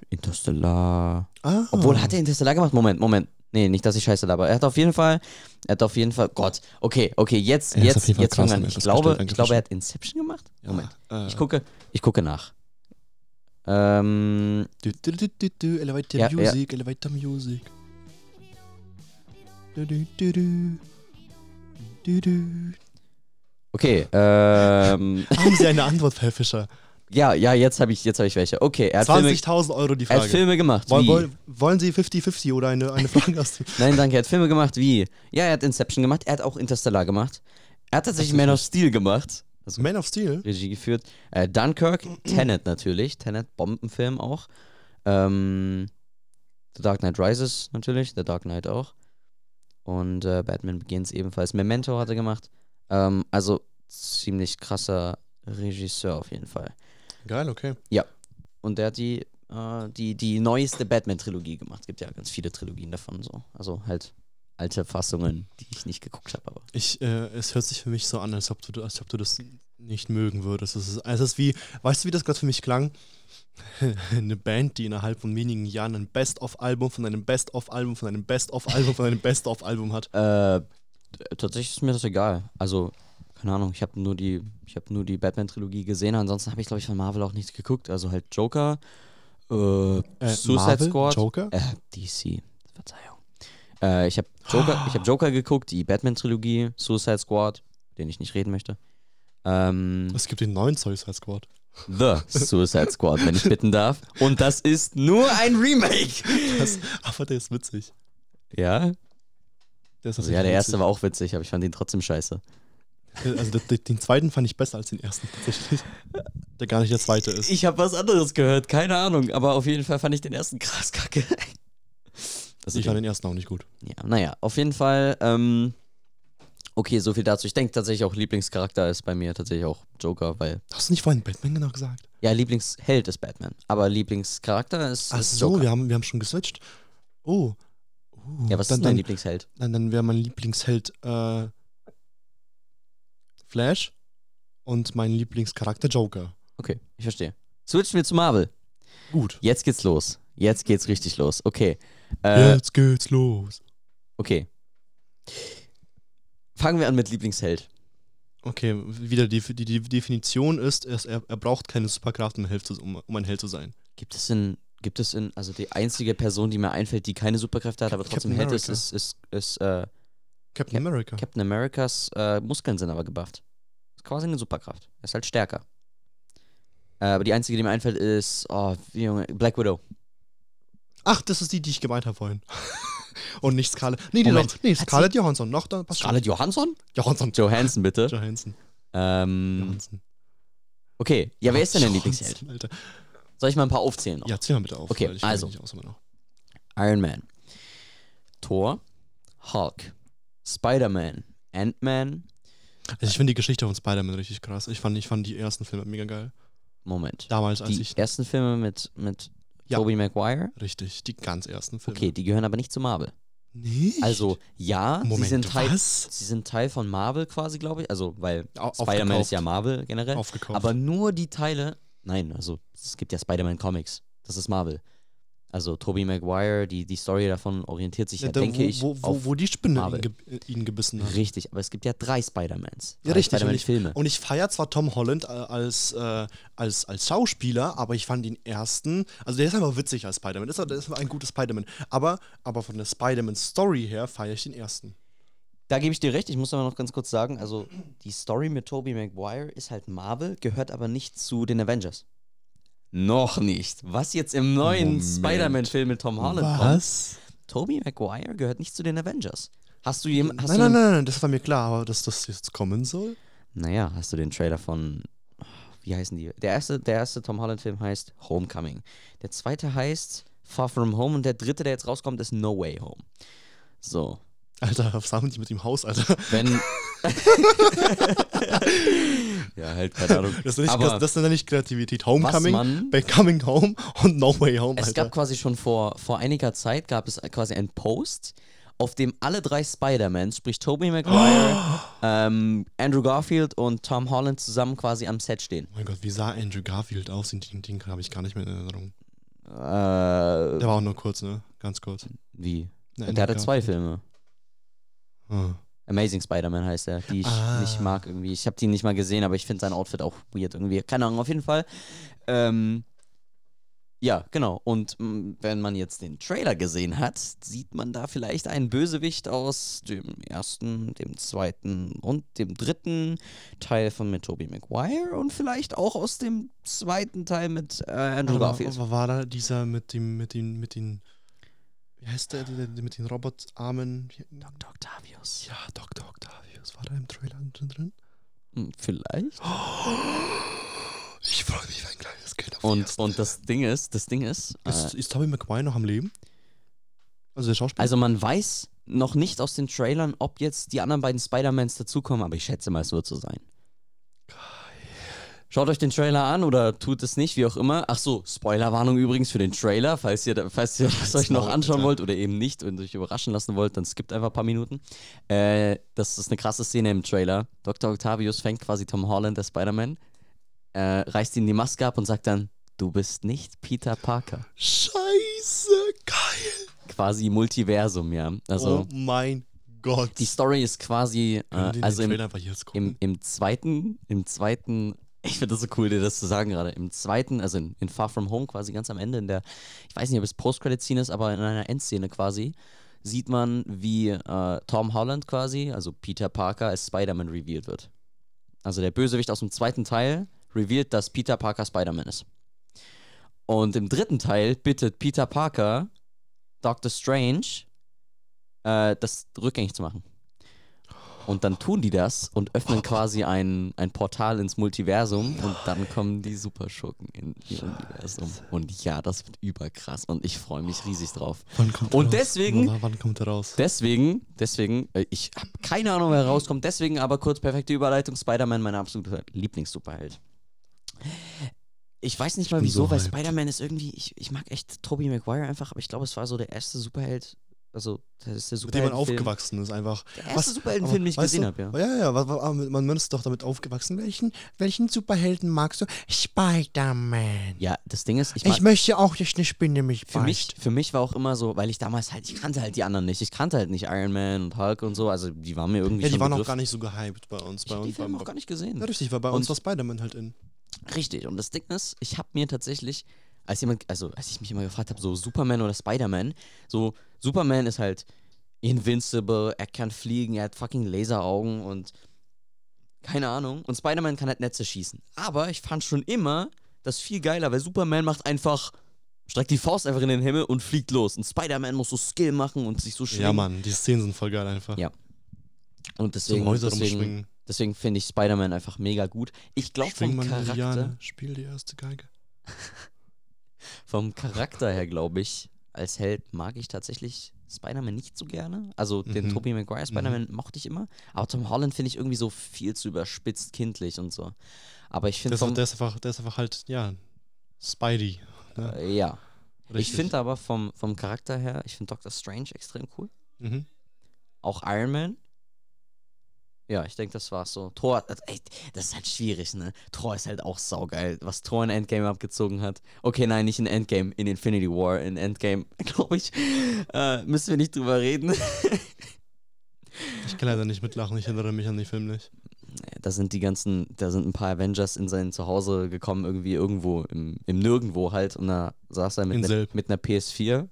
Interstellar. ah, Obwohl, hat er Interstellar gemacht? Moment, Moment. Nee, nicht, dass ich scheiße laber. Er hat auf jeden Fall, er hat auf jeden Fall, Gott, okay, okay, jetzt, Er jetzt, jetzt krass, an. Ich glaube, ich glaube, er hat Inception gemacht? ja, Moment. Äh, Ich gucke, ich gucke nach. Ähm, Du, du, du, du, du, Elevator Ja, ja. Music, Elevator Music. Okay, ähm, <laughs> Haben Sie eine Antwort, Herr Fischer? ja, ja, jetzt habe ich, jetzt habe ich welche. Okay, er hat Filme, 20.000 Euro die er hat Frage. Filme gemacht. Woll, woll, wollen Sie 50-50 oder eine, eine Frage aus. Nein, danke, er hat Filme gemacht wie, ja, er hat Inception gemacht, er hat auch Interstellar gemacht. Er hat tatsächlich Man of Steel gemacht. Also Man of Steel? Regie geführt. Äh, Dunkirk, <clears throat> Tenet natürlich. Tenet, Bombenfilm auch. Ähm, The Dark Knight Rises natürlich, The Dark Knight auch. Und äh, Batman Begins ebenfalls. Memento hat er gemacht. Ähm, also ziemlich krasser Regisseur auf jeden Fall. Geil, okay. Und der hat die, äh, die, die neueste Batman-Trilogie gemacht. Es gibt ja ganz viele Trilogien davon so. Also halt alte Fassungen, die ich nicht geguckt habe, aber. Ich, äh, es hört sich für mich so an, als ob du, als ob du das nicht mögen würdest. Es ist, es ist wie, weißt du, wie das gerade für mich klang? <laughs> Eine Band, die innerhalb von wenigen Jahren ein Best-of-Album von einem Best-of-Album von einem Best-of-Album von einem Best-of-Album hat. Äh, tatsächlich ist mir das egal. Also, keine Ahnung, ich habe nur die, ich habe nur die Batman-Trilogie gesehen, ansonsten habe ich, glaube ich, von Marvel auch nichts geguckt. Also halt Joker, äh, Äh, Suicide Marvel, Squad. Joker? Äh, DC, Verzeihung. Äh, ich habe Joker, ich habe Joker geguckt, die Batman-Trilogie, Suicide Squad, den ich nicht reden möchte. Ähm, Es gibt den neuen Suicide Squad. The Suicide Squad, wenn ich bitten darf. Und das ist nur ein Remake. Das, aber der ist witzig. Ja? Der ist Also ja, der erste war auch witzig, aber ich fand ihn trotzdem scheiße. Also den, zweiten fand ich besser als den ersten tatsächlich. Der gar nicht der zweite ist. Ich habe was anderes gehört, keine Ahnung, aber auf jeden Fall fand ich den ersten krass kacke. Das Ich fand den ersten auch nicht gut. ja, naja, auf jeden Fall, ähm, okay, so viel dazu. Ich denke tatsächlich auch Lieblingscharakter ist bei mir tatsächlich auch Joker, weil, Hast du nicht vorhin Batman genau gesagt? ja, Lieblingsheld ist Batman, aber Lieblingscharakter ist, Ach ist so, Joker. wir haben, wir haben schon geswitcht. Oh. Uh, ja, was dann, ist dein Lieblingsheld? dann, dann wäre mein Lieblingsheld äh, Flash und mein Lieblingscharakter Joker. Okay, ich verstehe. Switchen wir zu Marvel. Gut. Jetzt geht's los. Jetzt geht's richtig los. Okay. Äh, Jetzt geht's los. Okay. Fangen wir an mit Lieblingsheld. Okay, wieder die, die, die Definition ist, er, er, braucht keine Superkraft, um ein, Held zu, um, um ein Held zu sein. Gibt es in, gibt es in, also die einzige Person, die mir einfällt, die keine Superkräfte hat, aber trotzdem Held ist, ist, ist, ist äh, Captain Cap- America. Captain Americas äh, Muskeln sind aber gebufft. Ist quasi eine Superkraft. Er ist halt stärker. Äh, aber die einzige, die mir einfällt, ist, oh, Junge, Black Widow. Ach, das ist die, die ich gemeint habe vorhin. <laughs> Und nicht Scarlett. Nee, die Moment, noch, nee, Scarlett Johansson. Noch, da passt Scarlett Johansson? schon. Johansson. Johansson, bitte. Johansson. Ähm, Johansson. okay, ja, wer ist denn dein Lieblingsheld? Alter. Soll ich mal ein paar aufzählen noch? Ja, zähl mal bitte auf. Okay, also. aus. Iron Man, Thor, Hulk, Spider-Man, Ant-Man, Also ich finde die Geschichte von Spider-Man richtig krass. Ich fand, ich fand die ersten Filme mega geil. Moment. Damals, als Die ich. ersten Filme mit, mit Ja. Tobey Maguire? Richtig, die ganz ersten Filme. Okay, die gehören aber nicht zu Marvel. Nee. Also, ja, Moment, sie, sind Teil, was? sie sind Teil von Marvel quasi, glaube ich. Also, weil Spider-Man ist ja Marvel generell. Aufgekauft. Aber nur die Teile. Nein, also, es gibt ja Spider-Man-Comics. Das ist Marvel. Also, Tobey Maguire, die, die Story davon orientiert sich ja, da, denke wo, ich, wo, wo, wo die Spinne ihn, ge ihn gebissen hat. Richtig, aber es gibt ja drei Spider-Mans. Ja, Drei richtig. Und ich, Spider-Man-Filme. und ich feiere zwar Tom Holland äh, als, äh, als, als Schauspieler, aber ich fand den ersten, also der ist einfach witzig als Spider-Man, der ist, ein guter Spider-Man. Aber, aber von der Spider-Man-Story her feiere ich den ersten. Da gebe ich dir recht, ich muss aber noch ganz kurz sagen, also die Story mit Tobey Maguire ist halt Marvel, gehört aber nicht zu den Avengers. Noch nicht. Was jetzt im neuen. Spider-Man-Film mit Tom Holland kommt. Was? Tobey Maguire gehört nicht zu den Avengers. Hast du jemand. Nein, nein, nein, nein, das war mir klar, aber dass das jetzt kommen soll? Naja, hast du den Trailer von. Wie heißen die? Der erste, der erste Tom Holland-Film heißt Homecoming. Der zweite heißt Far From Home und der dritte, der jetzt rauskommt, ist No Way Home. So. Alter, was haben die mit dem Haus, Alter? Wenn. <laughs> <laughs> ja, halt, keine Ahnung. Das ist, Aber das, das ist ja nicht Kreativität. Homecoming, Becoming Home und No Way Home, es Alter. gab quasi schon vor, vor einiger Zeit gab es quasi einen Post, auf dem alle drei Spider-Mans, sprich Tobey Maguire, <gasps> ähm, Andrew Garfield und Tom Holland zusammen quasi am Set stehen. oh mein Gott, wie sah Andrew Garfield aus? Den, den, den habe ich gar nicht mehr in Erinnerung. Äh, Der war auch nur kurz, ne? Ganz kurz. wie? Ne, Der hatte Andrew zwei Garfield. Filme. Ah. Amazing Spider-Man heißt er, die ich Ah. nicht mag irgendwie. Ich habe die nicht mal gesehen, aber ich finde sein Outfit auch weird irgendwie. Keine Ahnung, auf jeden Fall. Ähm, ja, genau. Und mh, wenn man jetzt den Trailer gesehen hat, sieht man da vielleicht einen Bösewicht aus dem ersten, dem zweiten und dem dritten Teil von mit Tobey Maguire und vielleicht auch aus dem zweiten Teil mit äh, Andrew Garfield. war, war da dieser mit dem, mit den, mit den, heißt der, der, der mit den Robotarmen? Dr. Octavius. Ja, Dr. Octavius. War da im Trailer drin? Hm, Vielleicht. <gasps> Ich freue mich wie ein kleines Kind auf Und, erste. und das Ding ist, das Ding ist, äh, Ist, ist Tobey Maguire noch am Leben? Also der Schauspieler? Also man weiß noch nicht aus den Trailern, ob jetzt die anderen beiden Spider-Mans dazukommen, aber ich schätze mal, es wird so sein. Schaut euch den Trailer an oder tut es nicht, wie auch immer. Ach so, Spoilerwarnung übrigens für den Trailer, falls ihr, falls ihr das euch noch anschauen wollt oder eben nicht und euch überraschen lassen wollt, dann skippt einfach ein paar Minuten. Äh, das ist eine krasse Szene im Trailer. Dr. Octavius fängt quasi Tom Holland, der Spider-Man, äh, reißt ihm die Maske ab und sagt dann, du bist nicht Peter Parker. Scheiße, geil. Quasi Multiversum, ja. Also oh mein Gott. Die Story ist quasi, äh, also im, im, im zweiten, im zweiten, ich finde das so cool, dir das zu sagen gerade, im zweiten, also in, in Far From Home quasi ganz am Ende, in der, ich weiß nicht, ob es Post-Credit-Scene ist, aber in einer Endszene quasi, sieht man, wie äh, Tom Holland quasi, also Peter Parker, als Spider-Man revealed wird. Also der Bösewicht aus dem zweiten Teil revealed, dass Peter Parker Spider-Man ist. Und im dritten Teil bittet Peter Parker Doctor Strange, äh, das rückgängig zu machen. Und dann tun die das und öffnen quasi ein, ein Portal ins Multiversum und dann kommen die Superschurken in ihr Universum. Und ja, das wird überkrass und ich freue mich riesig drauf. Wann kommt Und raus? deswegen- Wann, wann kommt er raus? Deswegen, deswegen, äh, ich habe keine Ahnung, wer rauskommt, deswegen aber kurz perfekte Überleitung, Spider-Man, mein absoluter Lieblings-Superheld. Ich weiß nicht mal wieso, so weil. Spider-Man ist irgendwie, ich, ich mag echt Tobey Maguire einfach, aber ich glaube, es war so der erste Superheld, also das ist der mit dem man Superheldenfilm. aufgewachsen ist, einfach. Der erste Superheldenfilm, den ich gesehen habe, ja. Ja, ja, aber man, ist doch damit aufgewachsen. Welchen, welchen Superhelden magst du? Spider-Man. Ja, das Ding ist, ich, Ich, möchte auch, dass eine Spinne mich für mich, für mich war auch immer so, weil ich damals halt, ich kannte halt die anderen nicht. Ich kannte halt nicht Iron Man und Hulk und so, also die waren mir irgendwie Ja, die waren auch gar nicht so gehypt bei uns. Ich Bei hab die Filme auch gar nicht gesehen. Ja, richtig, weil bei Und- uns war Spider-Man halt in. Richtig. Und das Ding ist, ich habe mir tatsächlich, als jemand, also als ich mich immer gefragt habe, so Superman oder Spider-Man, so Superman ist halt invincible, er kann fliegen, er hat fucking Laseraugen und keine Ahnung. Und Spider-Man kann halt Netze schießen. Aber ich fand schon immer das viel geiler, weil Superman macht einfach, streckt die Faust einfach in den Himmel und fliegt los. Und Spider-Man muss so Skill machen und sich so schwingen. Ja, Mann, die Szenen sind voll geil einfach. Ja. Und deswegen, Häuser deswegen, deswegen finde ich Spider-Man einfach mega gut. Ich glaube vom mal Charakter. Liliane, spiel die erste Geige. <laughs> Vom Charakter her, glaube ich, als Held mag ich tatsächlich Spider-Man nicht so gerne. Also den Mhm. Tobey Maguire Spider-Man mochte ich immer. Aber Tom Holland finde ich irgendwie so viel zu überspitzt kindlich und so. Aber ich Der finde auch- der, ist einfach, der ist einfach halt, ja, Spidey. Ne? äh, ja. Ich Richtig. finde aber vom, vom Charakter her, ich finde Doctor Strange extrem cool. Mhm. Auch Iron Man. Ja, ich denke, das war's so. Thor, also, ey, das ist halt schwierig, ne? Thor ist halt auch saugeil, was Thor in Endgame abgezogen hat. Okay, nein, nicht in Endgame, in Infinity War. In Endgame, <laughs> glaube ich, äh, müssen wir nicht drüber reden. <laughs> Ich kann leider nicht mitlachen, ich erinnere mich an den Film nicht. da sind die ganzen, da sind ein paar Avengers in sein Zuhause gekommen, irgendwie irgendwo im, im Nirgendwo halt. Und da saß er mit, ne, mit einer PS4,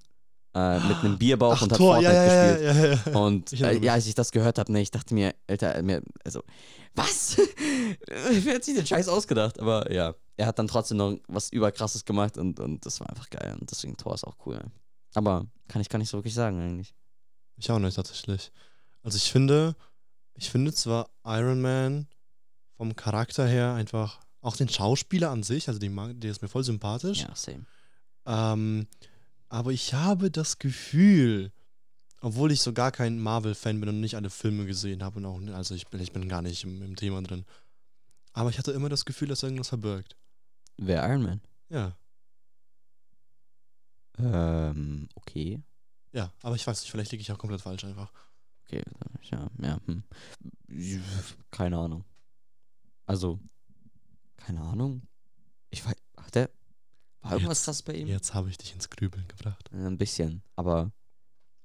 äh, mit einem Bierbauch Ach, und hat Thor, Fortnite ja, gespielt. ja, ja, ja. <laughs> Und äh, ja, als ich das gehört habe, ne, ich dachte mir, Alter, mir, also, was? <laughs> Wer hat sich den Scheiß ausgedacht? Aber ja, er hat dann trotzdem noch was überkrasses gemacht und, und das war einfach geil. Und deswegen Thor ist auch cool. Aber kann ich gar nicht so wirklich sagen, eigentlich. Ich auch nicht tatsächlich. Also ich finde, ich finde zwar Iron Man vom Charakter her einfach, auch den Schauspieler an sich, also den der ist mir voll sympathisch. Ja, same. Ähm, aber ich habe das Gefühl, obwohl ich so gar kein Marvel-Fan bin und nicht alle Filme gesehen habe und auch, also ich bin, ich bin gar nicht im, im Thema drin. Aber ich hatte immer das Gefühl, dass irgendwas verbirgt. Wer Iron Man? Ja, Ähm, okay. ja, aber ich weiß nicht, vielleicht liege ich auch komplett falsch einfach. Okay, ja, ja. Hm. Keine Ahnung. Also, keine Ahnung. Ich weiß, hat der, war irgendwas Jetzt- krass bei ihm? Jetzt habe ich dich ins Grübeln gebracht. Ein bisschen, aber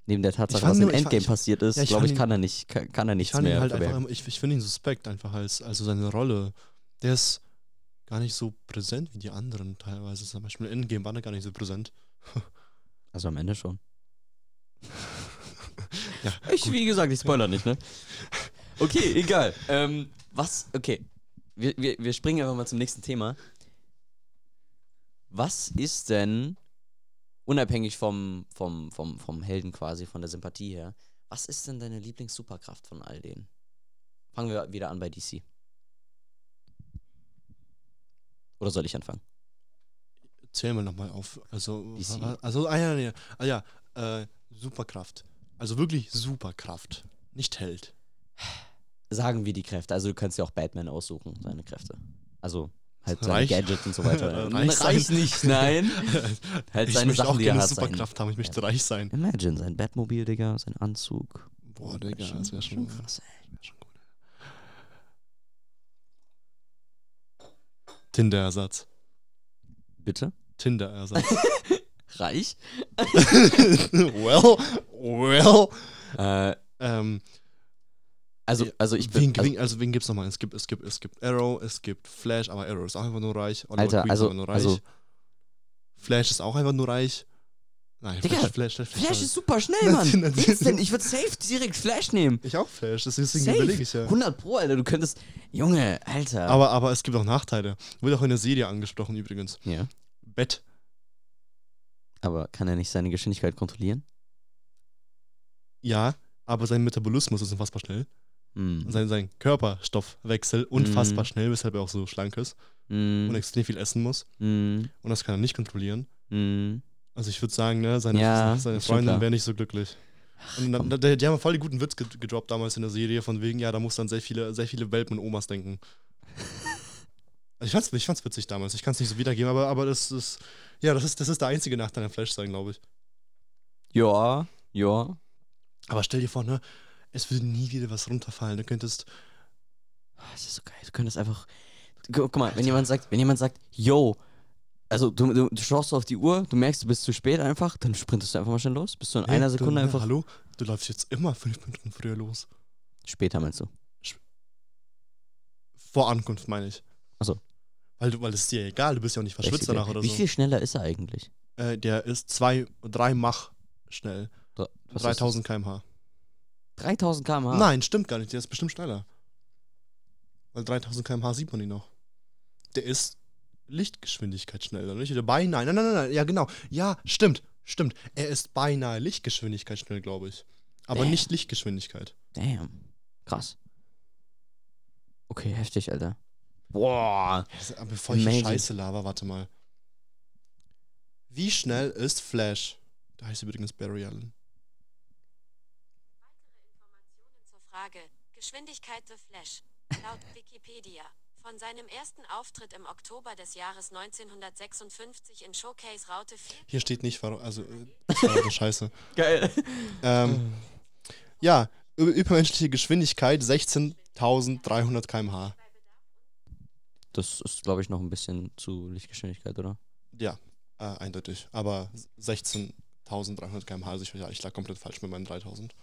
neben der Tatsache, was im nur- ich Endgame ich- passiert ist, ja, ich glaube ich, kann er nicht, kann, kann er Ich nichts ihn mehr halt einfach, ich, ich finde ihn suspekt einfach als, also seine Rolle. Der ist gar nicht so präsent wie die anderen teilweise. Zum Beispiel in Endgame war er gar nicht so präsent. <laughs> Also am Ende schon. Ja, <laughs> Ich, wie gesagt, ich spoiler nicht, ne? <laughs> Okay, egal. Ähm, was, okay. Wir, wir, wir springen einfach mal zum nächsten Thema. Was ist denn, unabhängig vom, vom, vom, vom Helden quasi, von der Sympathie her, was ist denn deine Lieblings-Superkraft von all denen? Fangen wir wieder an bei DC. Oder soll ich anfangen? Zähl mal nochmal auf. Also, DC. also ah ja, nee, ah, ja äh, Superkraft. Also wirklich Superkraft. Nicht Held. Sagen wir die Kräfte. Also du kannst ja auch Batman aussuchen, seine Kräfte. Also halt seine Reich? Gadget und so weiter. <laughs> Reich. Reich nicht, <laughs> nein. Halt ich seine möchte Sachen, auch die er gerne hat, sein- Superkraft haben. Ich möchte reich sein. Imagine, sein Batmobil, Digga, sein Anzug. Boah, Digga, Schon- das wäre schon, schon krass, ey. wär schon gut. Tinder-Ersatz. Bitte? Tinder-Ersatz. <laughs> Reich? well, well. Äh, Ähm, Also, also ich wen, bin. Also, wen, also wen gibt's nochmal? Es gibt, es gibt, es gibt Arrow, es gibt Flash, aber Arrow ist auch einfach nur reich. Oliver Alter, Queen ist also- einfach nur reich. also- Flash ist auch einfach nur reich. Nein, Digga, Flash, Flash, Flash, Flash ist super schnell, Mann. denn? Ich würde safe direkt Flash nehmen. Ich auch Flash, deswegen Safe. überlege ich ja. 100 Pro, Alter. Du könntest. Junge, Alter. Aber, aber es gibt auch Nachteile. Wurde auch in der Serie angesprochen übrigens. ja. Bett. Aber kann er nicht seine Geschwindigkeit kontrollieren? Ja, aber sein Metabolismus ist unfassbar schnell. Hm. Und sein, sein Körperstoffwechsel unfassbar Mhm. schnell, weshalb er auch so schlank ist Hm. und extrem viel essen muss. Hm. Und das kann er nicht kontrollieren. Hm. Also ich würde sagen, ne, seine, Ja, seine Freundin wäre nicht so glücklich. Und dann, die, die haben voll die guten Witz ge- gedroppt damals in der Serie, von wegen, ja, da muss dann sehr viele, sehr viele Welpen und Omas denken. Also <laughs> ich fand's, ich fand's witzig damals. Ich kann es nicht so wiedergeben, aber, aber das ist, ja, das ist, das ist der einzige Nachteil an Flash sein, glaube ich. Ja, ja. Aber stell dir vor, ne, es würde nie wieder was runterfallen. Du könntest, Ah, Das ist so geil. Du könntest einfach. Gu- Guck mal, wenn jemand sagt, wenn jemand sagt, yo, also du, du, du schaust auf die Uhr, du merkst, du bist zu spät einfach, dann sprintest du einfach mal schnell los. Bist du in hey, einer du, Sekunde ne, einfach. Hallo, du läufst jetzt immer fünf Minuten früher los. Später meinst du? Vor Ankunft, meine ich. Ach so. Weil, du, weil es ist dir egal, du bist ja auch nicht verschwitzt danach oder Wie so. viel schneller ist er eigentlich? Äh, der ist zwei, drei Mach schnell. Dr- was ist 3000 km/h. Das? 3000 km/h. Nein, stimmt gar nicht. Der ist bestimmt schneller. Weil 3000 km/h sieht man ihn noch. Der ist Lichtgeschwindigkeit schneller, nicht? Oder beinahe. Nein, nein, nein, nein. Ja, genau. Ja, stimmt. Stimmt. Er ist beinahe Lichtgeschwindigkeit schnell, glaube ich. Aber Damn. nicht Lichtgeschwindigkeit. Damn. Krass. Okay, heftig, Alter. Boah. Aber bevor ich Amazing. Scheiße laber, warte mal. Wie schnell ist Flash? Da heißt übrigens Barry Allen. Informationen zur Frage Geschwindigkeit The Flash. Laut <laughs> Wikipedia. Von seinem ersten Auftritt im Oktober des Jahres 1956 in Showcase Raute 4 Hier steht nicht, warum. Also, äh, <laughs> das war eine Scheiße. Geil. Ähm, ja, übermenschliche Geschwindigkeit 16.300 km/h. Das ist, glaube ich, noch ein bisschen zu Lichtgeschwindigkeit, oder? Ja, äh, eindeutig. Aber 16.300 km/h, also ich, ja, ich lag komplett falsch mit meinen 3000.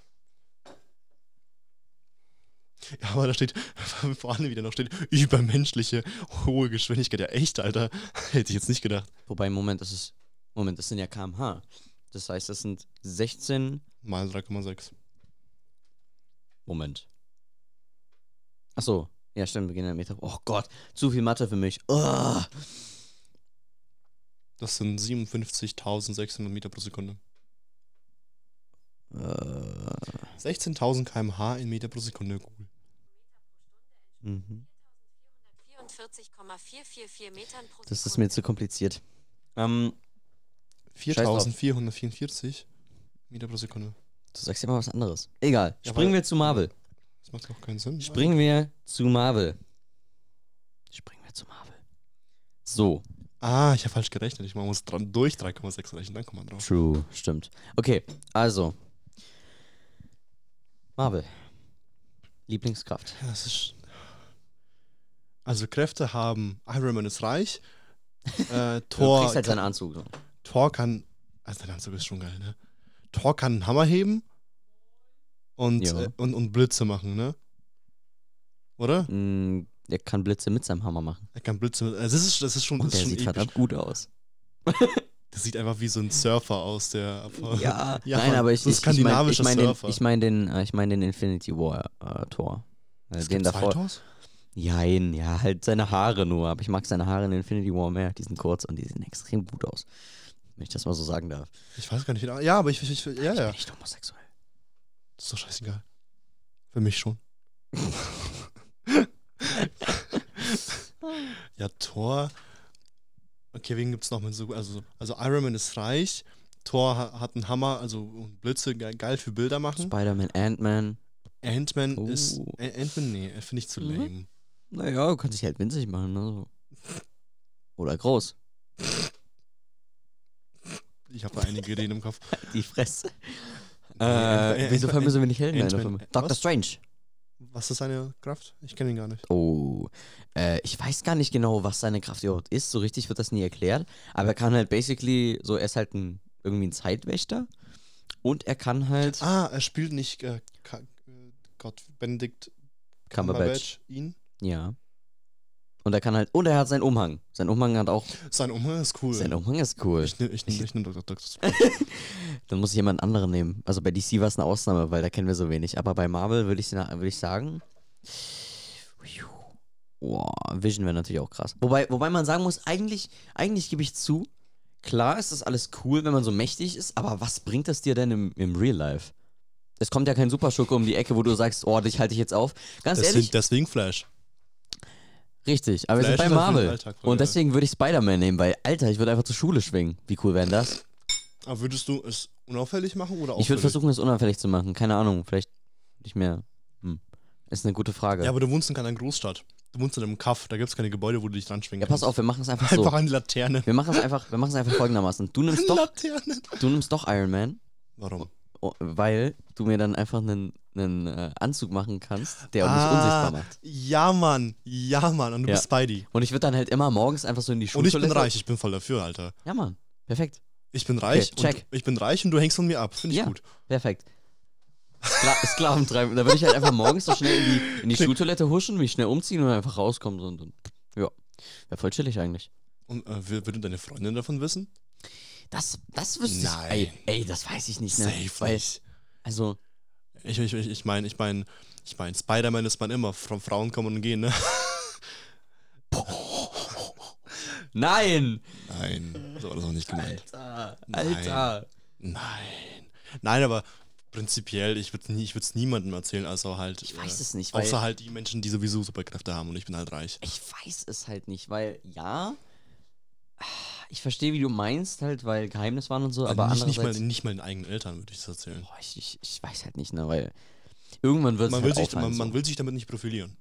<laughs> Ja, aber da steht, <laughs> vorne wieder noch steht, übermenschliche hohe Geschwindigkeit. Ja, echt, Alter. <laughs> Hätte ich jetzt nicht gedacht. Wobei, Moment, das ist. Moment, das sind ja kmh. Das heißt, das sind 16. Mal 3,6. Moment. Ach so. Ja, stimmt, wir gehen in Meter. Oh Gott, zu viel Mathe für mich. Oh. Das sind 57.600 Meter pro Sekunde. Äh, 16.000 km/h in Meter pro Sekunde. Cool. Mhm. 44,444 Metern pro Das ist mir zu kompliziert. Ähm, drauf. 4.444 Meter pro Sekunde. du sagst ja mal was anderes. Egal. Ja, Springen wir zu Marvel. Das macht auch keinen Sinn. Springen wir zu Marvel. Springen wir zu Marvel. So. Ah, ich habe falsch gerechnet. Ich muss dran durch 3,6 rechnen, dann kommt man drauf. True, stimmt. Okay, also. Marvel. Lieblingskraft. Ja, das ist. Also Kräfte haben. Iron Man ist reich. <laughs> Äh, Du Thor, kriegst halt kann, seinen Anzug. So. Thor kann. Also dein Anzug ist schon geil, ne? Thor kann einen Hammer heben und, äh, und, und Blitze machen, ne? Oder? Mm, er kann Blitze mit seinem Hammer machen. Er kann Blitze. Also das ist, das ist schon, Und das der ist schon sieht episch. verdammt gut aus. <laughs> Das sieht einfach wie so ein Surfer aus, der. Ja, <laughs> Ja, nein, aber ich, so ich, ich meine ich mein den, ich äh, ich mein den Infinity War äh, Tor. Äh, Es den gibt zwei davor. Tors? Jein, ja, halt seine Haare nur. Aber ich mag seine Haare in Infinity War mehr. Die sind kurz und die sehen extrem gut aus. Wenn ich das mal so sagen darf. Ich weiß gar nicht. wie- Ja, aber ich. ich, ich ja, Ich ja. bin nicht homosexuell. Das ist doch scheißegal. Für mich schon. <laughs> ja, Thor. Okay, wen gibt's noch mit so. Also, also Iron Man ist reich. Thor ha- hat einen Hammer, also Blitze ge geil für Bilder machen. Spider-Man, Ant-Man. Ant-Man Oh. ist. Ant-Man, nee, finde ich zu Mhm. Naja, du kannst dich halt winzig machen. Ne? Oder groß. Ich habe einige Ideen im Kopf. <laughs> Die Fresse. Äh, Ant- wieso mir so wenig Helden in Ant-Man- Firma? Doctor was? Strange. Was ist seine Kraft? Ich kenne ihn gar nicht. Oh, äh, ich weiß gar nicht genau, was seine Kraft überhaupt ist. So richtig wird das nie erklärt. Aber er kann halt basically, so er ist halt ein, irgendwie ein Zeitwächter. Und er kann halt Ah, er spielt nicht äh, Ka- äh, Gott, Benedict Cumberbatch. ihn. Ja. Und er kann halt. Und er hat seinen Umhang. Sein Umhang hat auch. Sein Umhang ist cool. Sein Umhang ist cool. Ich nehme ich nehm, ich nehm Dr. Dr. Dann muss ich jemand anderen nehmen. Also bei DC war es eine Ausnahme, weil da kennen wir so wenig. Aber bei Marvel würde ich, würd ich sagen. Boah, Vision wäre natürlich auch krass. Wobei, wobei man sagen muss, eigentlich, eigentlich gebe ich zu, klar ist das alles cool, wenn man so mächtig ist, aber was bringt das dir denn im, im Real Life? Es kommt ja kein Superschurke um die Ecke, wo du sagst, oh, dich halte ich jetzt auf. Ganz Deswegen, ehrlich, deswegen Flash. Richtig, aber wir sind Flash bei ist den Marvel. Alltag Und deswegen würde ich Spider-Man nehmen, weil, Alter, ich würde einfach zur Schule schwingen. Wie cool wäre denn das? Aber würdest du es unauffällig machen oder auffällig? Ich würde versuchen, es unauffällig zu machen. Keine Ahnung, vielleicht nicht mehr. Hm. Ist eine gute Frage. Ja, aber du wohnst in keiner Großstadt. Du wohnst in einem Kaff, da gibt es keine Gebäude, wo du dich dran schwingen Ja, pass kannst. auf, wir machen es einfach Einfach so. an die Laterne. Wir machen es einfach, wir machen es einfach folgendermaßen. Du <laughs> nimmst doch, du nimmst doch Iron Man, Warum? Oh, weil du mir dann einfach einen, einen äh, Anzug machen kannst, der mich Ah, unsichtbar macht. Ja, Mann. Ja, Mann. Und du Ja. bist Spidey. Und ich würde dann halt immer morgens einfach so in die Und ich bin reich. Ich bin voll dafür, Alter. Ja, Mann. Perfekt. Ich bin reich. Okay, check. Und ich bin reich und du hängst von mir ab. Finde ich Ja. gut. Perfekt. Skla Sklaventreiben. Da würde ich halt einfach morgens so schnell in die, in die Schultoilette huschen, mich schnell umziehen und einfach rauskommen. Und, und ja. Wäre voll chillig eigentlich. Und äh, wür- würde deine Freundin davon wissen? Das, das wüsste Nein. ich. Ey, ey, das weiß ich nicht, ne? Safe Weil, nicht. also, Ich, ich, ich, ich meine, ich meine, ich meine, Spider-Man ist man immer. Von Frauen kommen und gehen, ne? <laughs> nein! Nein, so war das auch nicht gemeint. Alter, Nein. Alter. Nein. Nein, aber prinzipiell, ich würde es nie, ich niemandem erzählen, außer halt. Ich weiß es nicht, weil- Außer halt die Menschen, die sowieso Superkräfte haben und ich bin halt reich. Ich weiß es halt nicht, weil, ja, ich verstehe, wie du meinst, halt, weil Geheimnis waren und so, aber nicht, nicht, mal, nicht mal den eigenen Eltern würde ich das erzählen. boah, ich, ich, ich weiß halt nicht, ne, weil irgendwann wird es Man halt will, sich, man, man will sich damit nicht profilieren.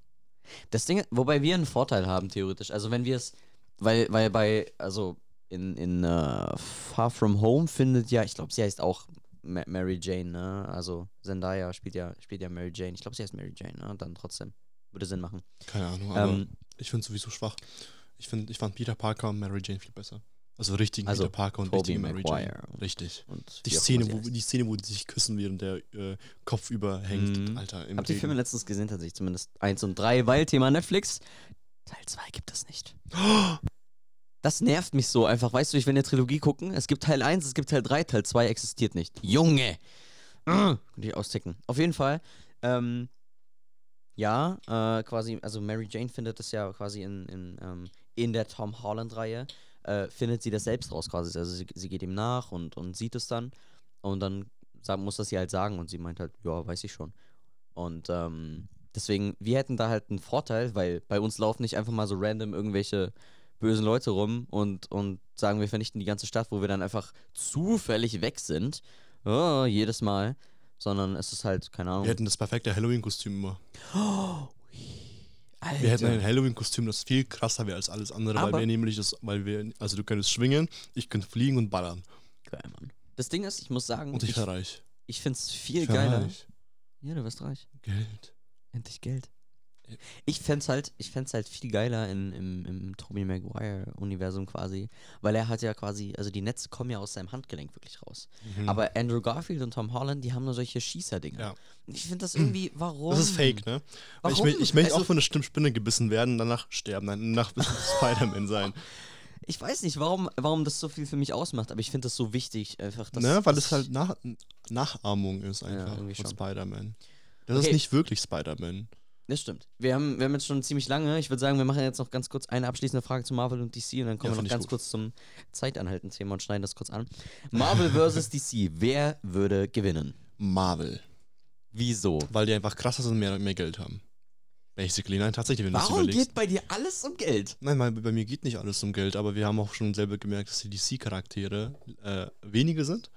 Das Ding, wobei wir einen Vorteil haben, theoretisch. Also wenn wir es, weil, weil bei, also in, in uh, Far From Home findet ja, ich glaube, sie heißt auch Ma Mary Jane, ne? Also Zendaya spielt ja, spielt ja Mary Jane. Ich glaube, sie heißt Mary Jane, ne? Dann trotzdem. Würde Sinn machen. Keine Ahnung, aber Ähm, ich finde es sowieso schwach. Ich, find, ich fand Peter Parker und Mary Jane viel besser. Also richtigen Also Peter Parker und Tobey richtigen Mary. Jane. Richtig. und Die Szene, wo, die Szene, wo die sich küssen, während der äh, Kopf überhängt. Mhm. Alter, im Hab die. Filme letztens gesehen, tatsächlich zumindest eins und drei, weil Thema Netflix. Teil 2 gibt es nicht. <gasps> Das nervt mich so einfach. Weißt du, ich will eine Trilogie gucken. Es gibt Teil 1, es gibt Teil 3, Teil 2 existiert nicht. Junge! Könnte ich austicken. Auf jeden Fall. Ähm, ja, äh, quasi, also Mary Jane findet das ja quasi in, in, ähm, in der Tom Holland-Reihe, äh, findet sie das selbst raus quasi. Also sie, sie geht ihm nach und, und sieht es dann. Und dann sag, muss das sie halt sagen. Und sie meint halt, ja, weiß ich schon. Und ähm, deswegen, wir hätten da halt einen Vorteil, weil bei uns laufen nicht einfach mal so random irgendwelche bösen Leute rum und, und sagen, wir vernichten die ganze Stadt, wo wir dann einfach zufällig weg sind. Oh, jedes Mal. Sondern es ist halt, keine Ahnung. Wir hätten das perfekte Halloween-Kostüm immer. Alter. Wir hätten ein Halloween-Kostüm, das viel krasser wäre als alles andere, Aber- weil wir nämlich das, weil wir, also du könntest schwingen, ich könnte fliegen und ballern. Geil, Mann. Das Ding ist, ich muss sagen, Und ich ich, reich. ich finde es viel Ich geiler. reich. Ja, du wirst reich. Geld. Endlich Geld. Ja. Ich fände es halt, ich fänd's halt viel geiler in, im, im Tobey Maguire-Universum quasi, weil er hat ja quasi, also die Netze kommen ja aus seinem Handgelenk wirklich raus. Mhm. Aber Andrew Garfield und Tom Holland, die haben nur solche Schießerdinger. Ja. Ich finde das irgendwie, warum? Das ist fake, ne? Weil ich, Warum? ich möchte Also- auch von einer Stimm- Spinne gebissen werden, danach sterben, danach Spider-Man sein. <laughs> Ich weiß nicht, warum, warum das so viel für mich ausmacht, aber ich finde das so wichtig, einfach, dass. ne? Weil dass es halt nach Nachahmung ist Ja, einfach irgendwie von. Spider-Man. Das Okay. ist nicht wirklich Spider-Man. Das stimmt. Wir haben, wir haben jetzt schon ziemlich lange. Ich würde sagen, wir machen jetzt noch ganz kurz eine abschließende Frage zu Marvel und DC und dann kommen Ja, wir noch ganz gut. kurz zum Zeitanhalten-Thema und schneiden das kurz an. Marvel versus DC. <laughs> Wer würde gewinnen? Marvel. Wieso? Weil die einfach krasser sind und mehr, mehr Geld haben. Basically, nein, tatsächlich, wenn du Warum überlegst. geht bei dir alles um Geld? Nein, bei, bei mir geht nicht alles um Geld, aber wir haben auch schon selber gemerkt, dass die DC-Charaktere äh, wenige sind.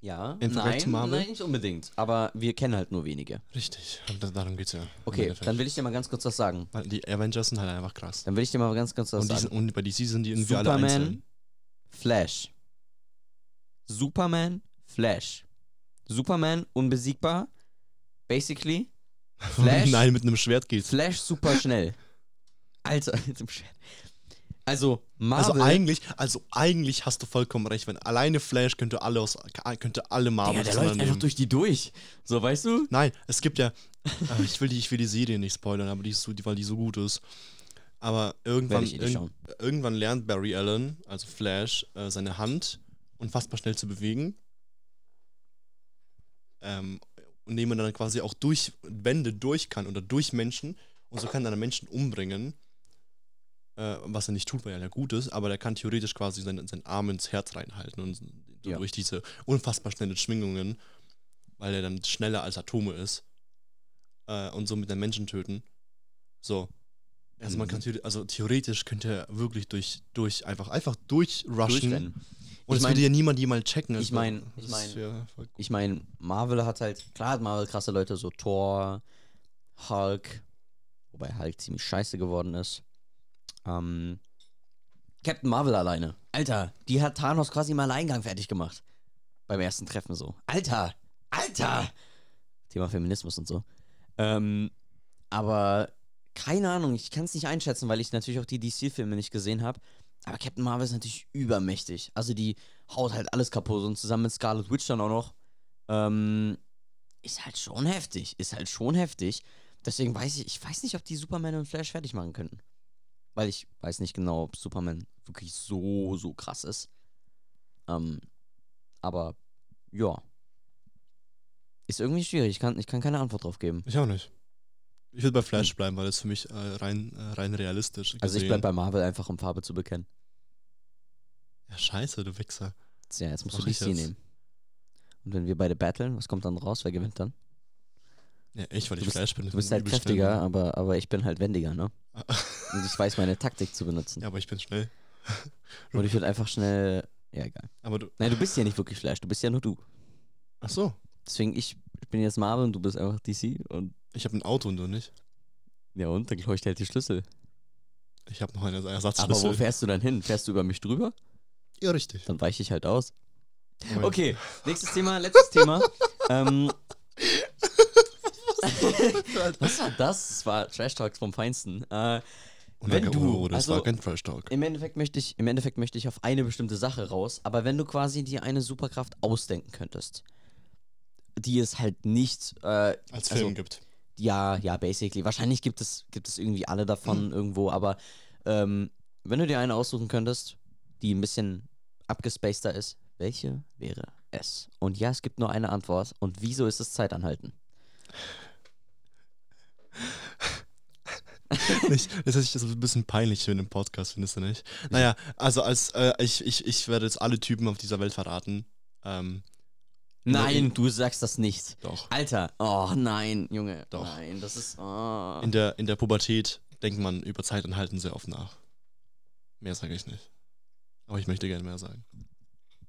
Ja, Vergleich nein, zu Marvel? nein, nicht unbedingt. Aber wir kennen halt nur wenige. Richtig, und da- darum geht's ja. Okay, dann will ich dir mal ganz kurz was sagen. Weil die Avengers sind halt einfach krass. Dann will ich dir mal ganz kurz was Und, die sind, sagen. und bei DC sind die irgendwie alle einzeln. Superman, Flash. Superman, Flash. Superman unbesiegbar. Basically. <laughs> Flash. Nein, mit einem Schwert geht's. Flash super schnell. <laughs> Alter, <laughs> mit dem Schwert. Also, Also Marvel. eigentlich, also eigentlich hast du vollkommen recht, wenn alleine Flash könnte alle aus könnte alle Marvel Digga, der läuft einfach durch die durch. So, weißt du? Nein, es gibt ja äh, ich will die ich will die Serie nicht spoilern, aber die ist so, die, weil die so gut ist. Aber irgendwann eh irgend- irgendwann lernt Barry Allen, also Flash, äh, seine Hand unfassbar schnell zu bewegen. Ähm, und indem man dann quasi auch durch Wände durch kann oder durch Menschen und so kann er dann Menschen umbringen. Äh, was er nicht tut, weil er ja gut ist, aber der kann theoretisch quasi seinen, seinen Arm ins Herz reinhalten und Ja. durch diese unfassbar schnellen Schwingungen, weil er dann schneller als Atome ist äh, und somit den Menschen töten. So. Also man Mhm. kann theore- also theoretisch könnte er wirklich durch, durch einfach, einfach durchrushen. Durchrennen. Und Ich mein- würde ja niemand jemals checken. ich Also, mein- das ich mein- ist ja Ich meine, Marvel hat halt, klar hat Marvel krasse Leute, so Thor, Hulk, wobei Hulk ziemlich scheiße geworden ist. Ähm, Captain Marvel alleine. Alter, die hat Thanos quasi im Alleingang fertig gemacht. Beim ersten Treffen so. Alter! Alter! Thema Feminismus und so. Ähm, aber keine Ahnung, ich kann es nicht einschätzen, weil ich natürlich auch die DC-Filme nicht gesehen habe. Aber Captain Marvel ist natürlich übermächtig. Also die haut halt alles kaputt und zusammen mit Scarlet Witch dann auch noch. Ähm, ist halt schon heftig. Ist halt schon heftig. Deswegen weiß ich, ich weiß nicht, ob die Superman und Flash fertig machen könnten. Weil ich weiß nicht genau, ob Superman wirklich so, so krass ist. Ähm, aber ja. Ist irgendwie schwierig. Ich kann, ich kann keine Antwort drauf geben. Ich auch nicht. Ich will bei Flash bleiben, weil das für mich äh, rein, äh, rein realistisch Also ich gesehen- bleib bei Marvel einfach, um Farbe zu bekennen. Ja, scheiße, du Wichser. Tja, jetzt musst du ich DC nehmen. Und wenn wir beide battlen, was kommt dann raus? Wer gewinnt dann? Ja, ich, weil Du ich bist- Flash bin. Du bist halt schnell. kräftiger, aber, aber ich bin halt wendiger, ne? Und ich weiß meine Taktik zu benutzen. Ja, aber ich bin schnell. <laughs> Und ich würde einfach schnell. Ja, egal. Aber du. Nein, du bist ja nicht wirklich Flash, du bist ja nur du. Ach so. Deswegen, ich, bin jetzt Marvel und du bist einfach DC und. Ich habe ein Auto und du nicht. Ja, und dann klaue ich dir halt die Schlüssel. Ich habe noch einen Aber Ersatzschlüssel. wo fährst du dann hin? Fährst du über mich drüber? ja, richtig. Dann weiche ich halt aus. Moment. Okay, nächstes Thema, letztes Thema. <laughs> ähm, <laughs> was war das? Das war Trash Talks vom Feinsten. Äh, Und wenn du- Oh, das also- war kein Trash Talk. Im Endeffekt möchte ich, im Endeffekt möchte ich auf eine bestimmte Sache raus, aber wenn du quasi dir eine Superkraft ausdenken könntest, die es halt nicht, äh, Als also- Film gibt. ja, ja, basically, wahrscheinlich gibt es, gibt es irgendwie alle davon irgendwo, aber ähm, wenn du dir eine aussuchen könntest, die ein bisschen abgespaceder ist, welche wäre es? Und ja, es gibt nur eine Antwort. Und wieso ist es Zeitanhalten? <laughs> nicht, das ist das ein bisschen peinlich für einen Podcast, findest du nicht? Naja, also als äh, ich, ich, ich werde jetzt alle Typen auf dieser Welt verraten. Ähm, Nein, du sagst das nicht. doch. Alter, oh nein, Junge. Doch. Nein, das ist. Oh. In der, in der Pubertät denkt man über Zeitanhalten sehr oft nach. Mehr sage ich nicht. Aber ich möchte gerne mehr sagen.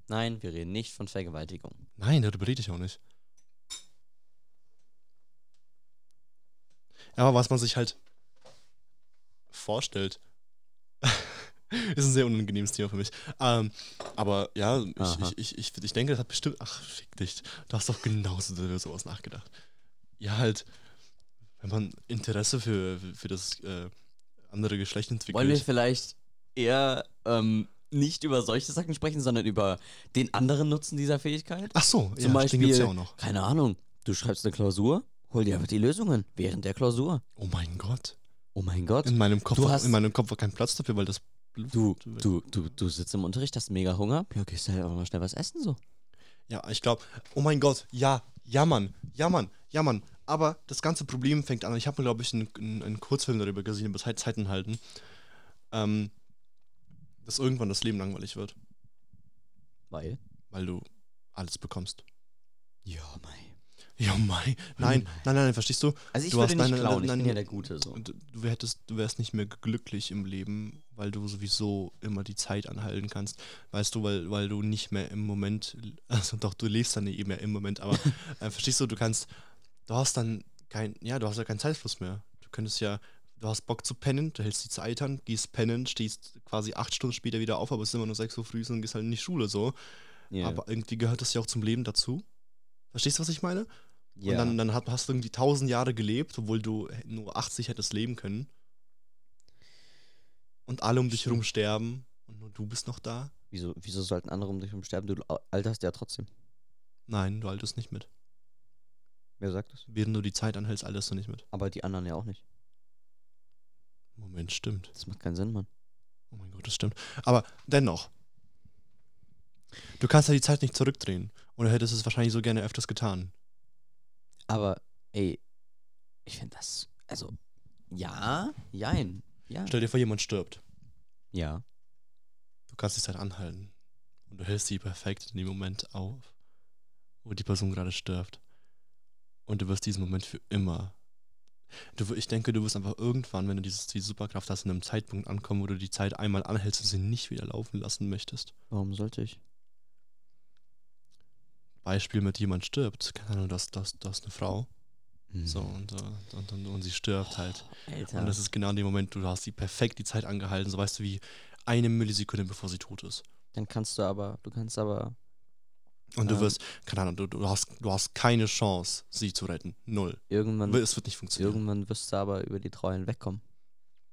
Nein, wir reden nicht von Vergewaltigung. Nein, darüber rede ich auch nicht. Aber was man sich halt vorstellt, <laughs> ist ein sehr unangenehmes Thema für mich. Ähm, aber ja, ich, ich, ich, ich, ich denke, das hat bestimmt. Ach, fick dich. Du hast doch genauso über sowas nachgedacht. Ja, halt, wenn man Interesse für, für das äh, andere Geschlecht entwickelt. Wollen wir vielleicht eher ähm, nicht über solche Sachen sprechen, sondern über den anderen Nutzen dieser Fähigkeit? Ach so, Zum ja, den gibt's Beispiel, ja auch noch. keine Ahnung, du schreibst eine Klausur, hol dir einfach die Lösungen während der Klausur. Oh mein Gott. Oh mein Gott. In meinem Kopf, Du war- hast- in meinem Kopf war kein Platz dafür, weil das. Du, du, du, du sitzt im Unterricht, hast mega Hunger. Ja, gehst du halt einfach mal schnell was essen so. Ja, ich glaube, oh mein Gott, ja, ja, Mann, ja, Mann, ja, Mann. Aber das ganze Problem fängt an. Ich habe mir, glaube ich, einen, einen, Kurzfilm darüber gesehen, über Zeit, Zeiten halten. Ähm, dass irgendwann das Leben langweilig wird, Weil? weil du alles bekommst. Ja, mei. Ja, mein. Nein, nein, nein, verstehst du? Also ich Du würde hast- nicht nein, nein, ich bin ja der Gute so. Du, du, hättest, du wärst nicht mehr glücklich im Leben, weil du sowieso immer die Zeit anhalten kannst. Weißt du, weil, weil du nicht mehr im Moment, <laughs> also doch, du lebst dann eben mehr im Moment, aber <laughs> äh, verstehst du, du kannst, du hast dann kein, ja, du hast ja keinen Zeitfluss mehr. Du könntest ja, du hast Bock zu pennen, du hältst die Zeit an, gehst pennen, stehst quasi acht Stunden später wieder auf, aber es ist immer nur sechs Uhr früh und gehst halt in die Schule so. Ja. Aber irgendwie gehört das ja auch zum Leben dazu. Verstehst du, was ich meine? Ja. Und dann, dann hast du irgendwie tausend Jahre gelebt, obwohl du nur 80 hättest leben können. und alle um dich herum sterben und nur du bist noch da? Wieso, wieso sollten andere um dich herum sterben? Du alterst ja trotzdem. Nein, du alterst nicht mit. Wer sagt das? Während du die Zeit anhältst, alterst du nicht mit. Aber die anderen ja auch nicht. Moment, stimmt. Das macht keinen Sinn, Mann. Oh mein Gott, das stimmt. Aber dennoch. Du kannst ja die Zeit nicht zurückdrehen. Und du hättest es wahrscheinlich so gerne öfters getan. Aber, ey, ich finde das, also, ja, jein, ja. Stell dir vor, jemand stirbt. Ja. Du kannst die Zeit anhalten. Und du hältst sie perfekt in dem Moment auf, wo die Person gerade stirbt. Und du wirst diesen Moment für immer. Du, ich denke, du wirst einfach irgendwann, wenn du dieses, diese Superkraft hast, in einem Zeitpunkt ankommen, wo du die Zeit einmal anhältst und sie nicht wieder laufen lassen möchtest. Warum sollte ich? Beispiel mit jemand stirbt. Keine Ahnung, das, das, das ist eine Frau. Hm. So, und, äh, und, und, und sie stirbt halt. Alter. Und das ist genau in dem Moment, du hast sie perfekt die Zeit angehalten, so weißt du, wie eine Millisekunde, bevor sie tot ist. Dann kannst du aber, du kannst aber, Und du Ähm. wirst, keine Ahnung, du, du, hast, du hast keine Chance, sie zu retten. Null. irgendwann, Es wird nicht funktionieren. irgendwann wirst du aber über die Trauer hinwegkommen.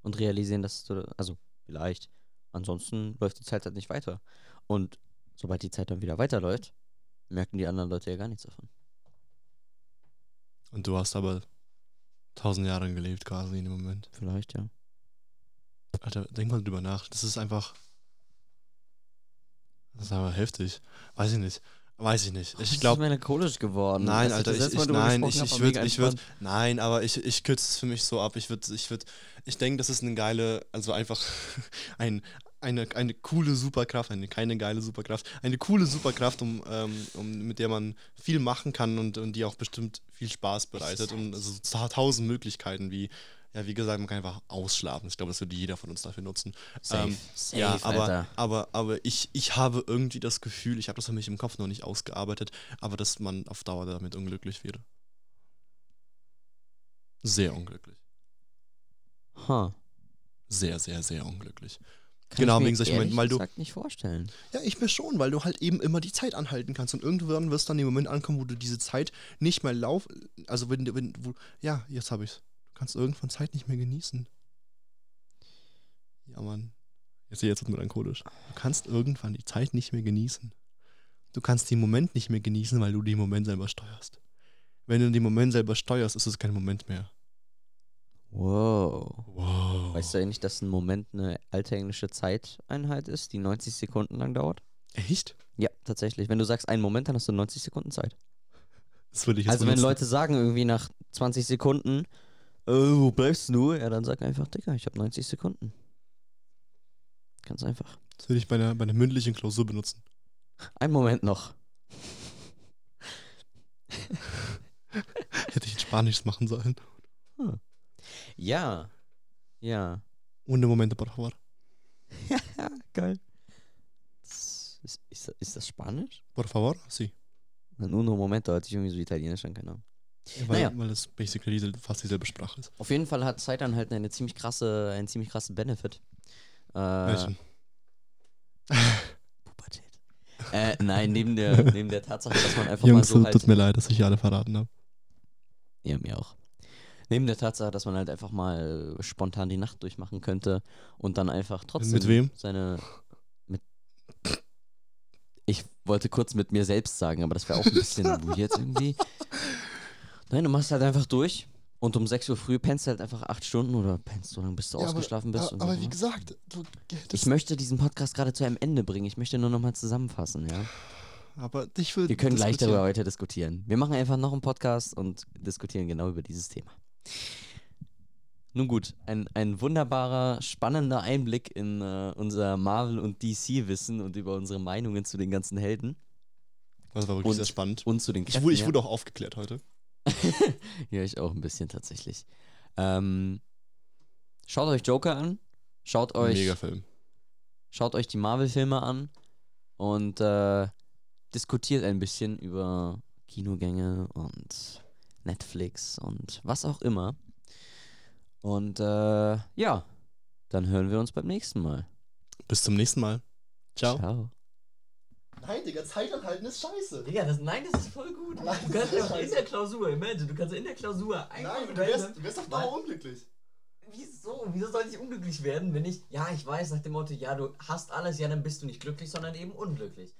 Und realisieren, dass du, also, vielleicht. Ansonsten läuft die Zeit halt nicht weiter. Und sobald die Zeit dann wieder weiterläuft, merken die anderen Leute ja gar nichts davon. Und du hast aber tausend Jahre gelebt quasi in dem Moment. Vielleicht, ja. Alter, denk mal drüber nach. Das ist einfach. Das ist aber heftig. Weiß ich nicht. Weiß ich nicht. Ich glaube. ist melancholisch geworden. Nein, Alter, das ich, ich, nein, ich, ich würde, ich würde, nein, aber ich, ich kürze es für mich so ab. Ich würde, ich würde, ich denke, das ist eine geile, also einfach <laughs> ein, eine, eine coole Superkraft, eine keine geile Superkraft, eine coole Superkraft, um, ähm, um mit der man viel machen kann und, und die auch bestimmt viel Spaß bereitet und also so tausend Möglichkeiten wie ja, wie gesagt, man kann einfach ausschlafen. Ich glaube, das würde jeder von uns dafür nutzen. Safe, Ähm, safe, ja, aber, Alter. aber, aber ich, ich habe irgendwie das Gefühl, ich habe das für mich im Kopf noch nicht ausgearbeitet, aber dass man auf Dauer damit unglücklich wäre. Sehr unglücklich. Huh. Sehr, sehr, sehr unglücklich. Kann Genau, ich mir wegen solchen ehrlich Momenten, weil du- nicht vorstellen. Ja, ich mir schon, weil du halt eben immer die Zeit anhalten kannst und irgendwann wirst dann der Moment ankommen, wo du diese Zeit nicht mehr lauf, also wenn, du- wenn, wo, ja, jetzt habe ich's. Du kannst irgendwann Zeit nicht mehr genießen. Ja, Mann. Jetzt jetzt wird melancholisch. Du kannst irgendwann die Zeit nicht mehr genießen. Du kannst den Moment nicht mehr genießen, weil du den Moment selber steuerst. Wenn du den Moment selber steuerst, ist es kein Moment mehr. Wow. Wow. Weißt du eigentlich, dass ein Moment eine alte englische Zeiteinheit ist, die 90 Sekunden lang dauert? Echt? Ja, tatsächlich. Wenn du sagst einen Moment, dann hast du 90 Sekunden Zeit. Das würde ich jetzt Also wenn. Leute sagen irgendwie nach 20 Sekunden, äh, wo bleibst du? Ja, dann sag einfach, Digga, ich habe 90 Sekunden. Ganz einfach. Das würde ich bei einer, bei einer mündlichen Klausur benutzen. Ein Moment noch. <laughs> Hätte ich in Spanisch machen sollen. Ja. Ja. Ohne Momente, por favor. Ja, geil. Das Ist, ist, ist das Spanisch? Por favor? Sí. Uno Momento hört sich irgendwie so italienisch an, keine Ahnung. Ja, weil, Naja. weil es basically fast dieselbe Sprache ist. Auf jeden Fall hat Zeitanhalten eine ziemlich krasse, einen ziemlich krassen Benefit. Äh, Welchen? <laughs> Pubertät. Äh, nein, neben der, neben der Tatsache, dass man einfach <laughs> Jungs, mal so halt. tut mir leid, dass ich alle verraten habe. Ja, mir auch. Neben der Tatsache, dass man halt einfach mal spontan die Nacht durchmachen könnte und dann einfach trotzdem Mit wem? seine. Mit. Ich wollte kurz mit mir selbst sagen, aber das wäre auch ein bisschen <laughs> weird irgendwie. Nein, du machst halt einfach durch und um 6 Uhr früh pennst du halt einfach 8 Stunden oder pennst so lange, bis du ausgeschlafen bist. und so. gesagt, du, ich möchte diesen Podcast gerade zu einem Ende bringen. Ich möchte nur nochmal zusammenfassen, ja. aber ich will. Wir können gleich darüber weiter diskutieren. Wir machen einfach noch einen Podcast und diskutieren genau über dieses Thema. Nun gut, ein, ein wunderbarer, spannender Einblick in äh, unser Marvel- und DC-Wissen und über unsere Meinungen zu den ganzen Helden Das war wirklich Und- sehr spannend. und zu den Ich Kräften. wurde, ich wurde auch aufgeklärt heute. <laughs> ja, ich auch ein bisschen tatsächlich. Ähm, schaut euch Joker an, schaut euch, Mega Film. schaut euch die Marvel-Filme an und äh, diskutiert ein bisschen über Kinogänge und Netflix und was auch immer. Und äh, ja, dann hören wir uns beim nächsten Mal. Bis zum nächsten Mal. Ciao. Ciao. Nein, Digga, Zeit anhalten ist scheiße. Digga, das, nein, das ist voll gut. Nein, du kannst einfach in der Klausur, imagine, du kannst in der Klausur einfach Nein, du wärst, du wärst auf Dauer unglücklich. wieso? Wieso sollte ich unglücklich werden, wenn ich, ja, ich weiß nach dem Motto, ja, du hast alles, ja, dann bist du nicht glücklich, sondern eben unglücklich.